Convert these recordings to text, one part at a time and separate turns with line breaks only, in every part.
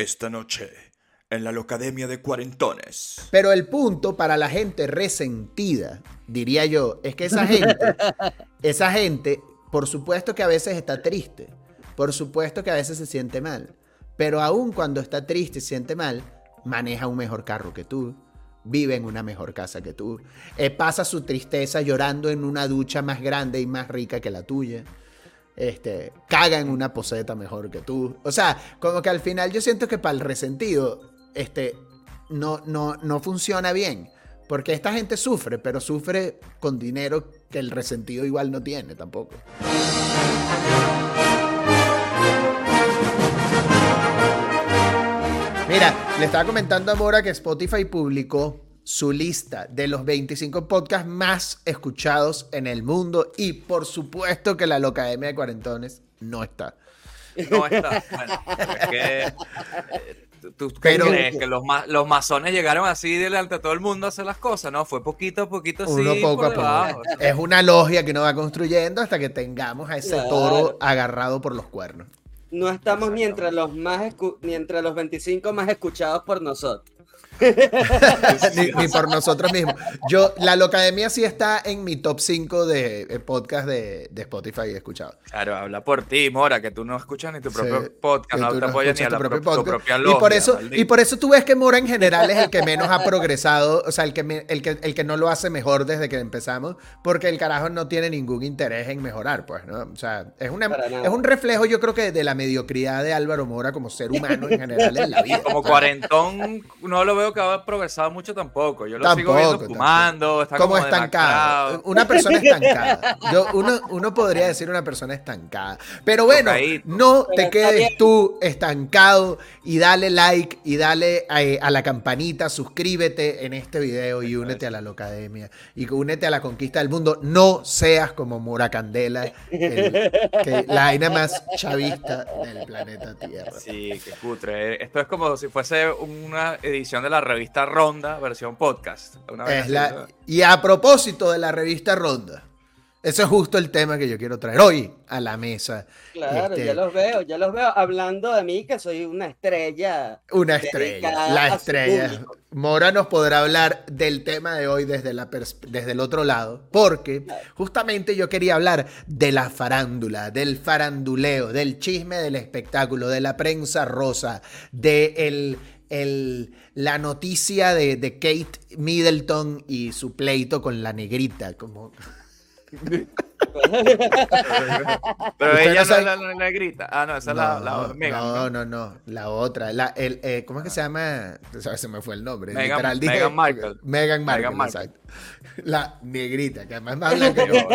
Esta noche, en la Locademia de Cuarentones.
Pero el punto para la gente resentida, diría yo, es que esa gente, esa gente, por supuesto que a veces está triste, por supuesto que a veces se siente mal, pero aún cuando está triste y se siente mal, maneja un mejor carro que tú, vive en una mejor casa que tú, eh, pasa su tristeza llorando en una ducha más grande y más rica que la tuya este, caga en una poseta mejor que tú. O sea, como que al final yo siento que para el resentido, este, no, no, no funciona bien. Porque esta gente sufre, pero sufre con dinero que el resentido igual no tiene tampoco. Mira, le estaba comentando a Mora que Spotify publicó su lista de los 25 podcasts más escuchados en el mundo y por supuesto que la Locademia de Cuarentones no está.
No está. Bueno, es que, eh, ¿Tú crees que los, los masones llegaron así delante de todo el mundo a hacer las cosas? No, fue poquito a poquito,
Uno poco a poco. Es una logia que uno va construyendo hasta que tengamos a ese toro agarrado por los cuernos.
No estamos ni entre los más ni entre los 25 más escuchados por nosotros.
ni, por nosotros mismos. Yo, la Locademia sí está en mi top 5 de eh, podcast de, de Spotify escuchado.
Claro, habla por ti, Mora, que tú no escuchas ni tu propio podcast, no te apoyas ni a la
tu propia logia, y por eso Y por eso tú ves que Mora en general es el que menos ha progresado, o sea, el que, el, que, el que no lo hace mejor desde que empezamos, porque el carajo no tiene ningún interés en mejorar, pues, ¿no? O sea, es, una, es un reflejo, yo creo que de la mediocridad de Álvaro Mora como ser humano en general en la vida.
Como cuarentón, no lo veo que ha progresado mucho tampoco. Yo lo sigo viendo fumando, está como,
estancado. Una persona estancada. Yo, uno, uno podría decir una persona estancada. Pero bueno, no te quedes tú estancado y dale like y dale eh, a, la campanita, suscríbete en este video y únete a la Locademia y únete a la conquista del mundo. No seas como Mora Candela, que, la vaina más chavista del planeta Tierra.
Sí, qué cutre. Esto es como si fuese una edición de la revista Ronda, versión podcast.
y a propósito de la revista Ronda, ese es justo el tema que yo quiero traer hoy a la mesa.
Claro, este, ya los veo, ya los veo hablando de mí, que soy una estrella.
Una estrella, la estrella. Mora nos podrá hablar del tema de hoy desde, la desde el otro lado, porque justamente yo quería hablar de la farándula, del faranduleo, del chisme del espectáculo, de la prensa rosa, de el la noticia de, de, Kate Middleton y su pleito con la negrita, como...
Pero ella no, es la, negrita. Ah, no, esa es la, la
Megan. No, no, no, la otra. La, el, eh, ¿Cómo es que se llama? Se me fue el nombre.
Megan, Megan Markle.
Megan Markle, exacto. La negrita, que además más blanca que yo.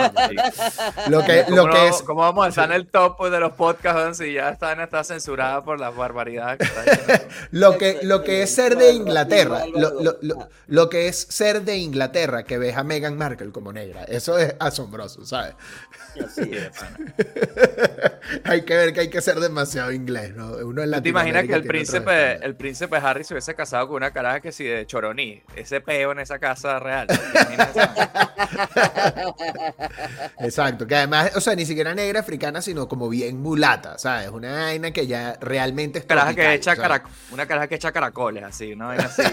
lo que, lo que es...
¿Cómo vamos a estar en el top pues, de los podcasts si ya está, está censurada por las barbaridades que está
lo, que, lo que es ser de Inglaterra, lo, lo, lo, que es ser de Inglaterra, que ves a Meghan Markle como negra, eso es asombroso, ¿sabes? hay que ver que hay que ser demasiado inglés, ¿no?
Uno en ¿Te imaginas que el príncipe, el príncipe Harry se hubiese casado con una caraja que si de Choroní? Ese peo en esa casa real.
Exacto, que además, o sea, ni siquiera negra africana, sino como bien mulata, ¿sabes? Una vaina que ya realmente es
caraja que echa Una caraja que echa caracoles, así, ¿no? Así.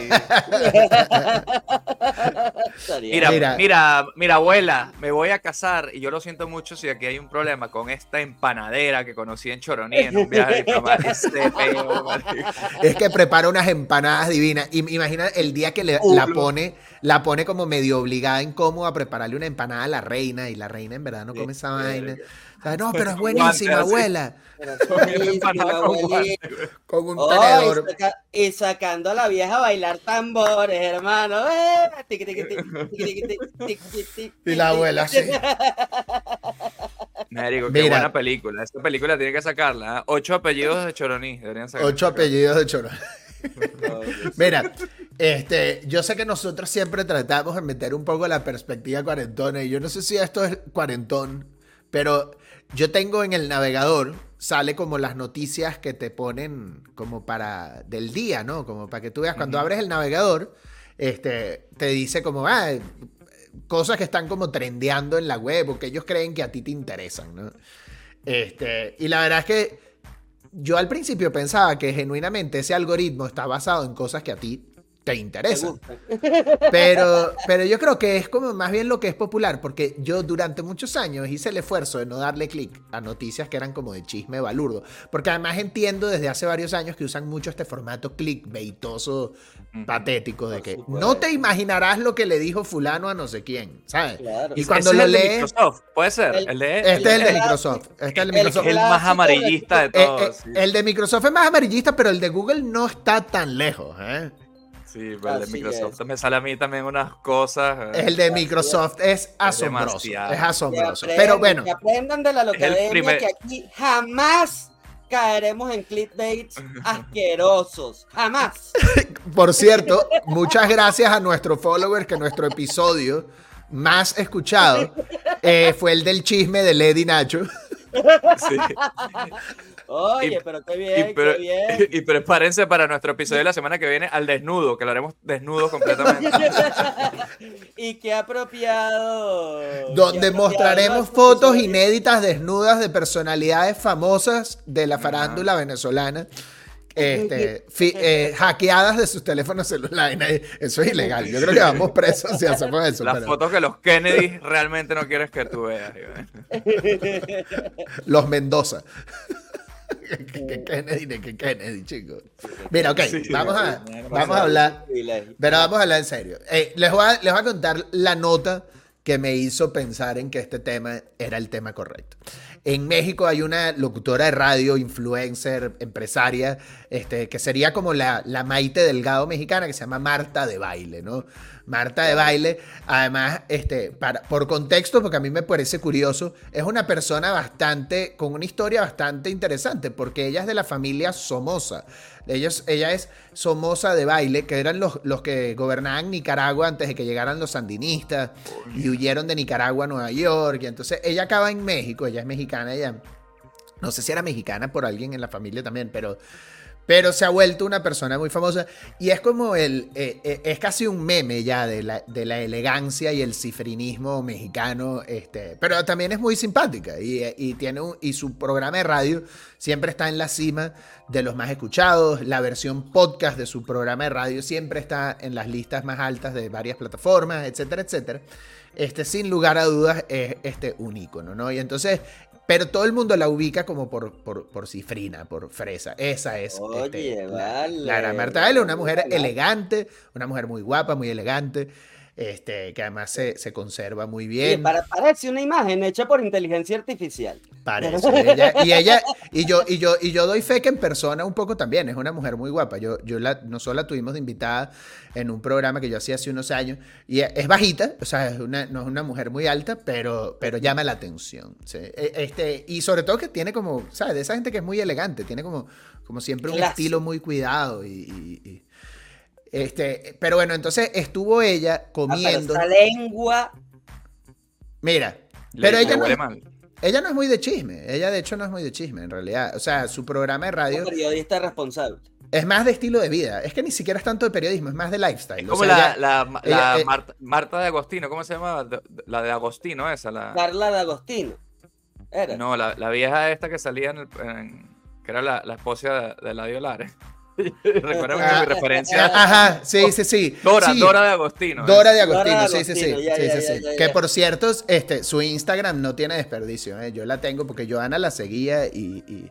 mira, mira, mira, abuela, me voy a casar y yo lo siento mucho si aquí hay un problema con esta empanadera que conocí en Choroní en un viaje
Es que prepara unas empanadas divinas. Imagina el día que le, la pone, la pone como medio obligada, incómoda a prepararle una empanada a la reina y la reina en verdad no come esa vaina. No, pero es buenísima, abuela.
Con un tenedor. Y, sacando a la vieja a bailar tambores, hermano.
y la abuela, sí.
Mérico, qué buena película. Esta película tiene que sacarla. Ocho apellidos de Choroní. Deberían
Ocho apellidos de Choroní. Mira, este, yo sé que nosotros siempre tratamos de meter un poco la perspectiva cuarentona y yo no sé si esto es cuarentón, pero yo tengo en el navegador, sale como las noticias que te ponen como para del día, ¿no? Como para que tú veas, cuando abres el navegador, este, te dice como, ah, cosas que están como trendeando en la web o que ellos creen que a ti te interesan, ¿no? Este, y la verdad es que yo al principio pensaba que genuinamente ese algoritmo está basado en cosas que a ti te interesa. Pero, pero yo creo que es como más bien lo que es popular, porque yo durante muchos años hice el esfuerzo de no darle clic a noticias que eran como de chisme balurdo, porque además entiendo desde hace varios años que usan mucho este formato clickbaitoso, patético, de que no te imaginarás lo que le dijo fulano a no sé quién, ¿sabes?
Y cuando lo lees... Microsoft, puede ser.
El, de, este es el de Microsoft. Este es el de Microsoft.
El, más amarillista de eh, todos.
Eh, el de Microsoft es más amarillista, pero el de Google no está tan lejos, ¿eh?
Sí, el de Microsoft me sale a mí también unas cosas.
Eh. El de Microsoft es, asombroso. Es, asombroso. Pero bueno.
Que aprendan de la localidad que aquí jamás caeremos en clickbaits asquerosos. Jamás.
Por cierto, muchas gracias a nuestro follower que nuestro episodio más escuchado eh, fue el del chisme de Lady Nacho. Sí.
Oye, pero qué bien, y, qué bien.
Y, prepárense para nuestro episodio de la semana que viene al desnudo, que lo haremos desnudo completamente.
y qué apropiado.
Donde mostraremos fotos inéditas desnudas de personalidades famosas de la farándula venezolana. Este, eh, hackeadas de sus teléfonos celulares. Eso es ilegal. Yo creo que vamos presos si hacemos eso.
Las fotos que los Kennedy realmente no quieres que tú veas.
los Mendoza que Kennedy, que Kennedy, chicos. Mira, ok, vamos, a, vamos a hablar. Pero vamos a hablar en serio. Eh, les, voy a, les voy a contar la nota que me hizo pensar en que este tema era el tema correcto. En México hay una locutora de radio, influencer, empresaria, este, que sería como la, la Maite Delgado mexicana, que se llama Marta de Baile, ¿no? Marta de Baile, además, este, para, por contexto, porque a mí me parece curioso, es una persona bastante, con una historia bastante interesante, porque ella es de la familia Somoza. Ellos, ella es Somoza de Baile, que eran los, los que gobernaban Nicaragua antes de que llegaran los sandinistas y huyeron de Nicaragua a Nueva York. Y entonces ella acaba en México, ella es mexicana, ella no sé si era mexicana por alguien en la familia también, pero pero se ha vuelto una persona muy famosa y es como el, eh, eh, es casi un meme ya de la, de la, elegancia y el cifrinismo mexicano, este, pero también es muy simpática y, y tiene y su programa de radio siempre está en la cima de los más escuchados, la versión podcast de su programa de radio siempre está en las listas más altas de varias plataformas, etcétera, etcétera. Este, sin lugar a dudas, es este, un ícono, ¿no? Y entonces pero todo el mundo la ubica como por, por, cifrina, por fresa. Esa es
este,
la, Marta es una mujer elegante, una mujer muy guapa, muy elegante este, que además se, se conserva muy bien.
para, parece una imagen hecha por inteligencia artificial.
Parece. y ella, y yo, y yo, y yo doy fe que en persona un poco también, es una mujer muy guapa. Yo, yo la, nosotros la tuvimos de invitada en un programa que yo hacía hace unos años, y es bajita, o sea, es una, no es una mujer muy alta, pero, pero llama la atención. E, este, y sobre todo que tiene como, ¿sabes? De esa gente que es muy elegante, tiene como, como siempre un estilo muy cuidado y este, pero bueno, entonces estuvo ella comiendo.
La lengua.
Mira, pero ella no, ella no es muy de chisme. Ella, de hecho, no es muy de chisme, en realidad. O sea, su programa de radio.
Un periodista responsable.
Es más de estilo de vida. Es que ni siquiera es tanto de periodismo, es más de lifestyle.
como la, eh, Marta, de Agostino, ¿cómo se llama? La de Agostino, esa. La...
Carla de Agostino.
Era. No, la, vieja esta que salía en, que era la, esposa de, de la Lares. Recuerda mi ah, referencia.
Ah, ajá, sí, sí, sí.
Dora, Dora de Agostino.
Dora de Agostino, sí, sí, sí. que por cierto, este, su Instagram no tiene desperdicio. ¿eh? Yo la tengo porque Joana la seguía y, y,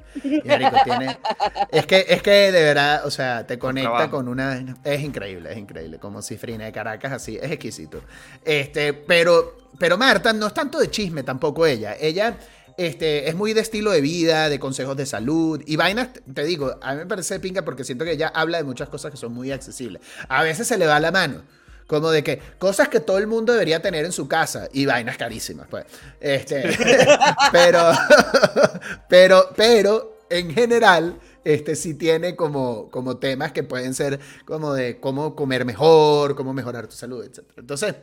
tiene. Es que, es que de verdad, o sea, te conecta con una. Es increíble, es increíble. Como cifrina de Caracas, así, es exquisito. Este, pero, pero Marta no es tanto de chisme tampoco ella. Ella este, es muy de estilo de vida, de consejos de salud y vainas, te digo, a mí me parece pinga porque siento que ella habla de muchas cosas que son muy accesibles. A veces se le va la mano. Como de que cosas que todo el mundo debería tener en su casa y vainas carísimas, pues. Este, pero, pero, pero, en general, este sí tiene como, como temas que pueden ser como de cómo comer mejor, cómo mejorar tu salud, etc. Entonces,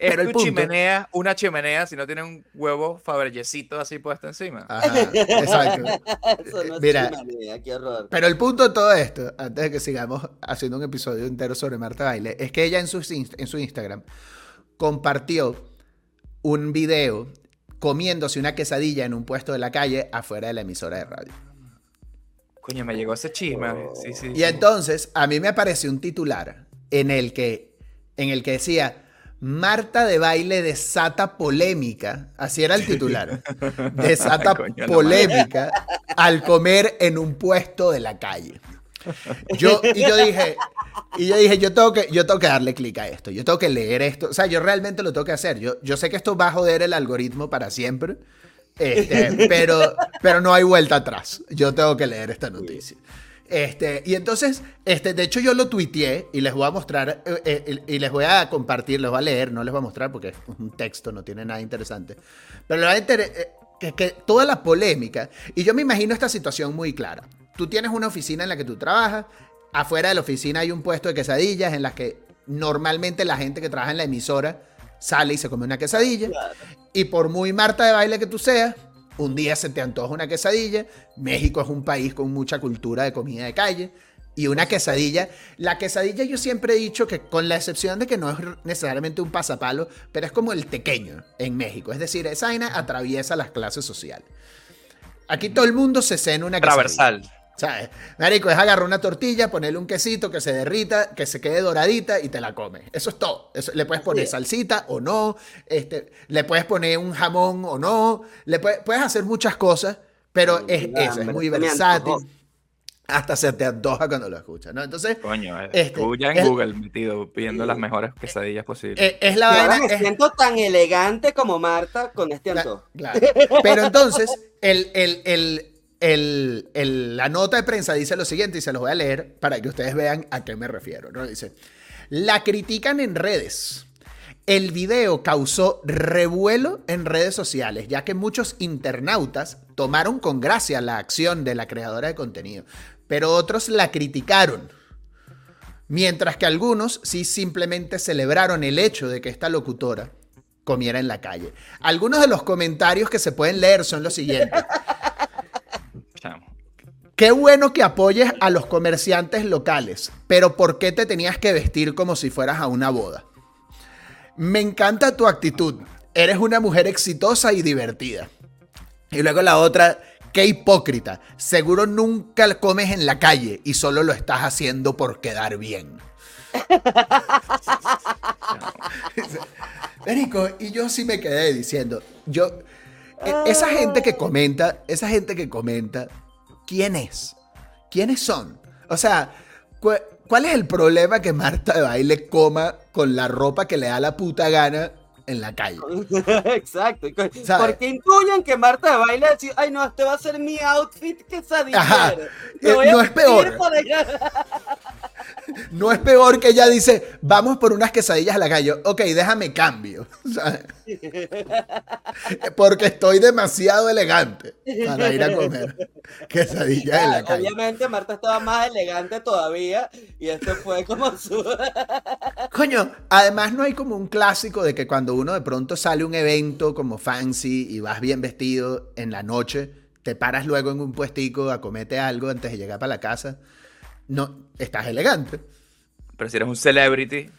es pero chimenea, una chimenea si no tiene un huevo fabergecito así puesto encima. Ajá,
exacto. Mira, Pero el punto de todo esto, antes de que sigamos haciendo un episodio entero sobre Marta Baile, es que ella en su, en su Instagram compartió un video comiéndose una quesadilla en un puesto de la calle afuera de la emisora de radio.
Coño, me llegó ese chisme. Sí, sí,
y entonces, a mí me apareció un titular en el que, en el que decía, Marta de baile desata polémica, así era el titular, desata polémica al comer en un puesto de la calle. Yo, y yo dije, y yo dije, yo tengo que, yo tengo que darle clic a esto, yo tengo que leer esto, o sea, yo realmente lo tengo que hacer. Yo, yo sé que esto va a joder el algoritmo para siempre, este, pero, pero no hay vuelta atrás. Yo tengo que leer esta noticia. Este, y entonces, este, de hecho yo lo tuiteé y les voy a mostrar, eh, eh, y les voy a compartir, les voy a leer, no les voy a mostrar porque es un texto, no tiene nada interesante. Pero les va a eh, que, que toda la polémica, y yo me imagino esta situación muy clara. Tú tienes una oficina en la que tú trabajas, afuera de la oficina hay un puesto de quesadillas en las que normalmente la gente que trabaja en la emisora sale y se come una quesadilla. Y por muy Marta de baile que tú seas, un día se te antoja una quesadilla. México es un país con mucha cultura de comida de calle. Y una quesadilla. La quesadilla yo siempre he dicho que con la excepción de que no es necesariamente un pasapalo, pero es como el tequeño en México. Es decir, esa vaina atraviesa las clases sociales. Aquí todo el mundo se cena una quesadilla.
Transversal.
¿Sabes? Marico, es agarrar una tortilla, ponerle un quesito que se derrita, que se quede doradita y te la comes. Eso es todo. le puedes poner salsita o no, este, le puedes poner un jamón o no, le puedes, hacer muchas cosas, pero es eso, es muy versátil. Hasta se te antoja cuando lo escuchas, ¿no? Entonces.
Coño, eh, este, ya en Google metido pidiendo las mejores quesadillas posibles.
Eh, es, la vaina.
Me siento tan elegante como Marta con este antojo.
Claro. Pero entonces, el, el la nota de prensa dice lo siguiente y se los voy a leer para que ustedes vean a qué me refiero. Dice, la critican en redes. El video causó revuelo en redes sociales, ya que muchos internautas tomaron con gracia la acción de la creadora de contenido, pero otros la criticaron. Mientras que algunos sí simplemente celebraron el hecho de que esta locutora comiera en la calle. Algunos de los comentarios que se pueden leer son los siguientes. Qué bueno que apoyes a los comerciantes locales, pero ¿por qué te tenías que vestir como si fueras a una boda? Me encanta tu actitud. Eres una mujer exitosa y divertida. Y luego la otra, qué hipócrita. Seguro nunca comes en la calle y solo lo estás haciendo por quedar bien. Érico, y yo sí me quedé diciendo, yo, e, esa gente que comenta, esa gente que comenta, ¿quién es? ¿Quiénes son? O sea, ¿cuál es el problema que Marta de baile coma con la ropa que le da la puta gana en la calle.
Exacto. Porque intuyen que Marta de baile decir, ay no, este va a ser mi outfit que Ajá.
Eh, no es peor. No es peor que ella dice, vamos por unas quesadillas a la calle. Ok, déjame cambio. Porque estoy demasiado elegante para ir a comer quesadillas en la calle.
Obviamente Marta estaba más elegante todavía y esto fue como su...
Coño, además no hay como un clásico de que cuando uno de pronto sale un evento como fancy y vas bien vestido en la noche, te paras luego en un puestico a comerte algo antes de llegar para la casa no estás elegante.
Pero si eres un celebrity,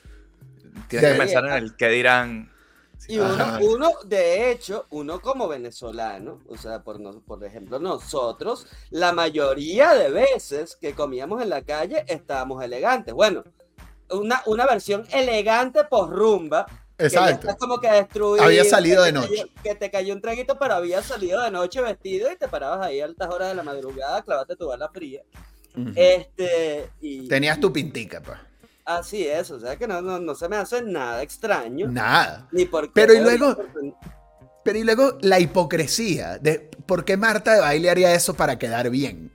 tienes que pensar en el que dirán.
Y uno, de hecho, uno como venezolano, o sea, por, por ejemplo, nosotros, la mayoría de veces que comíamos en la calle estábamos elegantes. Bueno, una, una versión elegante por rumba.
Exacto.
Que como que destruido.
Había salido de noche.
que te cayó un traguito, pero había salido de noche vestido y te parabas ahí a altas horas de la madrugada, clavaste tu bala fría este, y,
Tenías tu pintica, pues.
Así es, o sea que no, no, se me hace nada extraño.
Nada.
Ni porque
pero y luego, pero y luego la hipocresía de por qué Marta de baile haría eso para quedar bien.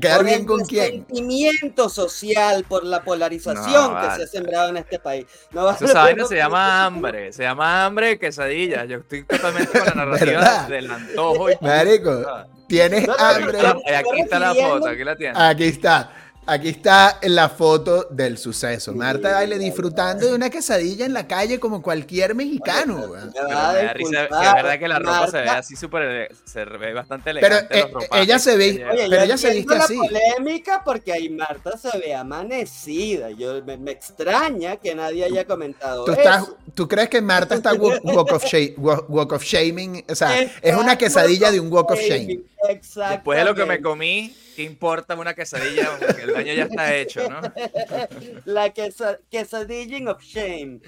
¿Quedar bien con quién?
sentimiento social por la polarización que se ha sembrado en este país.
No Esa se llama hambre, se llama hambre quesadilla. Yo estoy totalmente con la narrativa del antojo. Y
Marico, tienes hambre.
Aquí está la foto, aquí la tienes.
Aquí está. Aquí está la foto del suceso. Marta Baile disfrutando de una quesadilla en la calle como cualquier mexicano.
es verdad que la ropa se ve así súper, se ve bastante elegante.
Pero eh, ella se ve, pero ella se viste
la
así.
polémica porque ahí Marta se ve amanecida. Yo me, extraña que nadie haya comentado
¿Tú,
eso.
¿Tú crees que Marta está walk, of, walk, of, shaming? O sea, es una quesadilla de un walk of shame.
Después de lo que me comí, ¿qué importa una quesadilla? Porque el daño ya está hecho, ¿no?
La quesadilla of shame.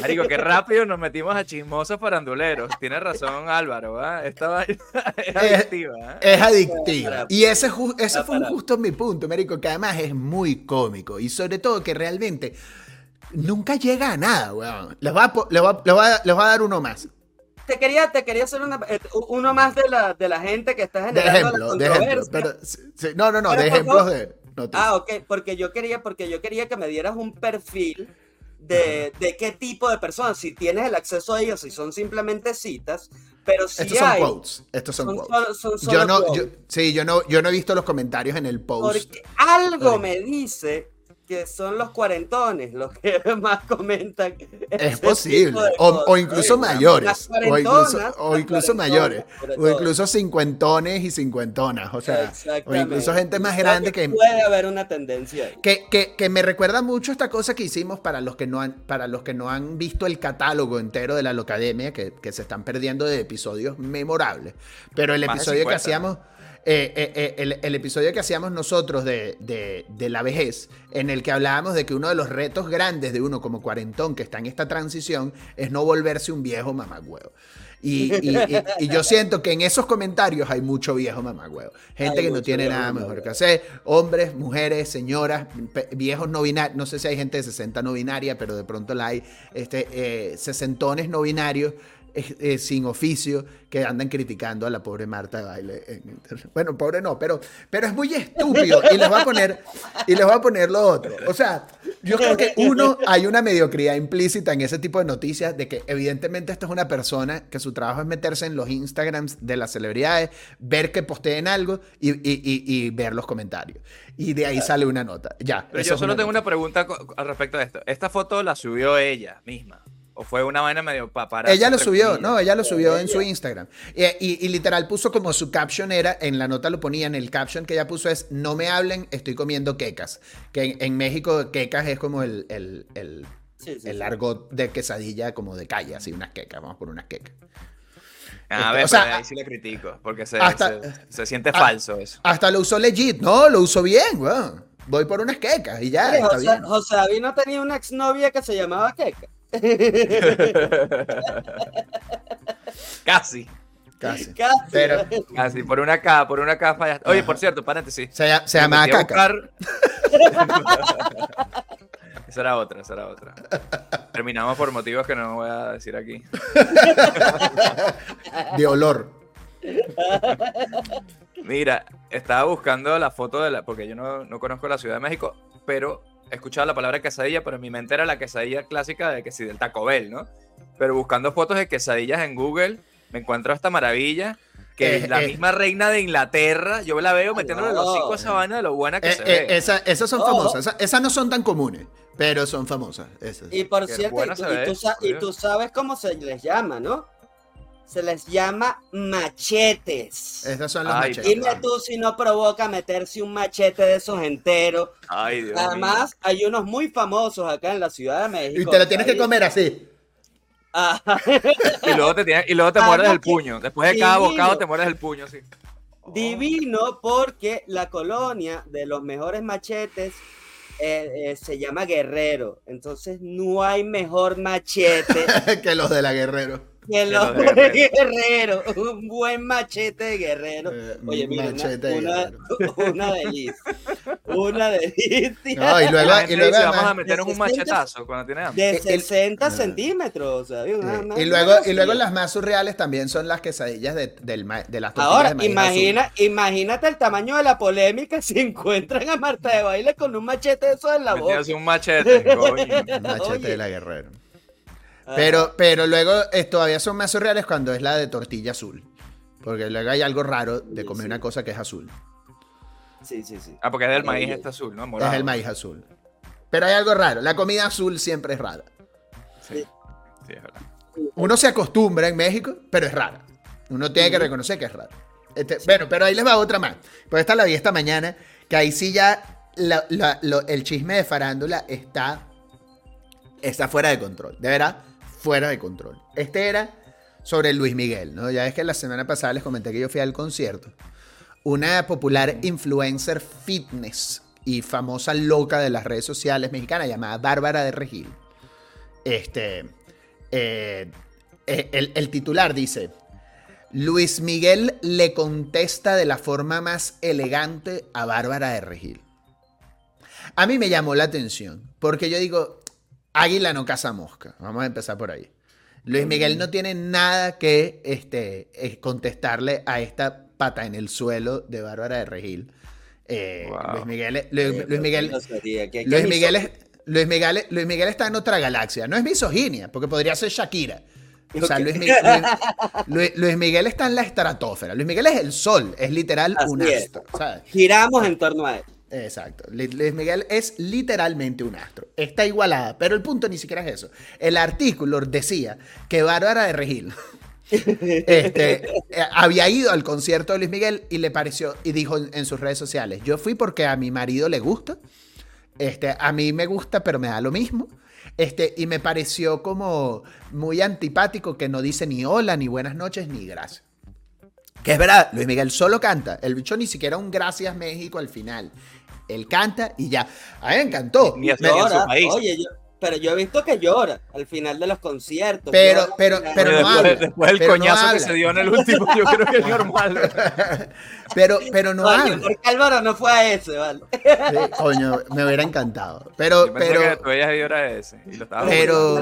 Marico, qué rápido nos metimos a chismosos faranduleros. Tiene razón Álvaro, ¿ah? Esta vaina es adictiva. ¿ah?
Es adictiva. Y ese, ese fue justo mi punto, Marico, que además es muy cómico. Y sobre todo que realmente nunca llega a nada, weón. Les va a, les va a dar uno más
te quería, te quería hacer una, eh, uno más de la, de la gente que está generando
de ejemplo, de ejemplo, no, no, no, de ejemplos de
Ah, ok, porque yo quería, porque yo quería que me dieras un perfil de, de, qué tipo de personas, si tienes el acceso a ellos, si son simplemente citas, pero si
Estos
son
quotes, estos son, quotes. yo no, yo, sí, yo no, yo no he visto los comentarios en el post.
Porque algo me dice que son los cuarentones los que más comentan.
Es posible. O, incluso mayores. O incluso, o incluso mayores. O incluso cincuentones y cincuentonas. O sea, o incluso gente más grande que.
Puede haber una tendencia.
Que, que, que, me recuerda mucho esta cosa que hicimos para los que no han, para los que no han visto el catálogo entero de la Locademia, que, que se están perdiendo de episodios memorables. Pero el episodio que hacíamos. Eh, eh, el, episodio que hacíamos nosotros de, la vejez, en el que hablábamos de que uno de los retos grandes de uno como cuarentón que está en esta transición es no volverse un viejo mamagüevo. Y, y, yo siento que en esos comentarios hay mucho viejo mamagüevo. Gente que no tiene nada mejor que hacer. Hombres, mujeres, señoras, viejos no binarios. No sé si hay gente de 60 no binaria, pero de pronto la hay. Este, sesentones no binarios eh, sin oficio que andan criticando a la pobre Marta de baile en internet. Bueno, pobre no, pero, pero es muy estúpido y les va a poner y les va a poner lo otro. O sea, yo creo que uno hay una mediocridad implícita en ese tipo de noticias de que evidentemente esta es una persona que su trabajo es meterse en los Instagrams de las celebridades, ver que posteen algo y, y, ver los comentarios. Y de ahí sale una nota. Ya.
Pero yo solo tengo una pregunta al respecto de esto. Esta foto la subió ella misma. ¿O fue una vaina medio para
Ella lo subió, no, ella lo subió en su Instagram. Y, literal puso como su caption era, en la nota lo ponía, en el caption que ella puso es, no me hablen, estoy comiendo quecas. Que en, México quecas es como el, el, el, largo de quesadilla como de calle, así unas quecas, vamos por unas quecas.
A ver, ahí sí le critico, porque se, se, siente falso eso.
Hasta lo usó legit, no, lo usó bien, weón. Voy por unas quecas y ya. está
José,
bien.
José David no tenía una exnovia que se llamaba Queca.
Casi.
Casi.
Pero, casi, por una K, por una K fallaste. Oye, por cierto, paréntesis.
Se, se llama caca.
esa era otra, esa era otra. Terminamos por motivos que no voy a decir aquí.
De olor.
Mira, estaba buscando la foto de la. Porque yo no, no conozco la Ciudad de México, pero he escuchado la palabra quesadilla, pero en mi mente era la quesadilla clásica de que sí, del Taco Bell, ¿no? Pero buscando fotos de quesadillas en Google, me encuentro esta maravilla que es la misma reina de Inglaterra, yo la veo metiéndole los cinco a esa vaina de lo buena que se ve.
esas son famosas, esas, no son tan comunes, pero son famosas.
Y por cierto, y tú sabes cómo se les llama, ¿no? Se les llama machetes.
Estas son las machetes.
Dime tú si no provoca meterse un machete de esos enteros.
Ay, Dios
Además, hay unos muy famosos acá en la Ciudad de México.
Y te lo tienes que comer así.
y luego te, y luego te muerdes el puño. Después de cada bocado te muerdes el puño, sí.
Divino porque la colonia de los mejores machetes eh, eh, se llama Guerrero. Entonces no hay mejor machete
que los de la Guerrero.
Que los de guerrero. un buen machete de guerrero. Eh, Oye, mira,
machete
una, una, una delicia. Una delicia.
No, y luego, y luego
vamos a meter un machetazo cuando tiene hambre.
De 60 ah. centímetros. O sea,
y, luego, y luego las más surreales también son las quesadillas de, del, de las tortillas
Ahora,
de
imagina,
azul.
imagínate el tamaño de la polémica si encuentran a Marta de Baile con un machete de eso en la boca.
un machete, coño.
Un machete de la guerrero. Pero, pero luego todavía son más surreales cuando es la de tortilla azul. Porque luego hay algo raro de comer una cosa que es azul.
Sí, sí, sí.
Ah, porque es del maíz este azul, ¿no?
Es el maíz azul. Pero hay algo raro. La comida azul siempre es rara.
Sí, sí es verdad.
Uno se acostumbra en México, pero es rara. Uno tiene que reconocer que es rara. Este, Bueno, pero ahí les va otra más. Pues esta la vi esta mañana, que ahí sí ya el chisme de farándula está, está fuera de control. De verdad, fuera de control. Este era sobre Luis Miguel, ¿no? Ya es que la semana pasada les comenté que yo fui al concierto. una popular influencer fitness y famosa loca de las redes sociales mexicanas llamada Bárbara de Regil. Este, eh, eh, el, el titular dice, Luis Miguel le contesta de la forma más elegante a Bárbara de Regil. A mí me llamó la atención, porque yo digo, águila no caza mosca. Vamos a empezar por ahí. Luis Miguel no tiene nada que este, eh, contestarle a esta pata en el suelo de Bárbara de Regil. Eh,
Wow.
Luis Miguel, Luis, Luis Miguel, Luis Miguel, es- Luis, Miguel, Luis Miguel está en otra galaxia. No es misoginia, porque podría ser Shakira. O sea. Luis, Mi- Luis- Luis- Luis Miguel está en la estratosfera. Luis Miguel es el sol, es literal
Así
un astro. ¿sabes?
Giramos en torno a él.
Exacto. Luis Miguel es literalmente un astro. Está igualada, pero el punto ni siquiera es eso. El artículo decía que Bárbara de Regil este, eh, había ido al concierto de Luis Miguel y le pareció, y dijo en, en sus redes sociales, yo fui porque a mi marido le gusta, este, a mí me gusta, pero me da lo mismo. Este, y me pareció como muy antipático que no dice ni hola, ni buenas noches, ni gracias. Que es verdad, Luis Miguel solo canta. El bicho ni siquiera un gracias México al final. Él canta y ya. A mí me encantó.
Ni así
Me-
en su
Llora,
país.
Oye, yo, pero yo he visto que llora al final de los conciertos.
Pero-
llora
pero- pero no
después,
habla,
después del
no
coñazo que se dio en el último, yo creo que es normal.
pero, pero no
Oye,
habla.
porque Álvaro no fue a ese, ¿vale?
Sí, coño, me hubiera encantado. Pero,
Yo pensé
pero,
que tú ese. Y lo estaba
Pero-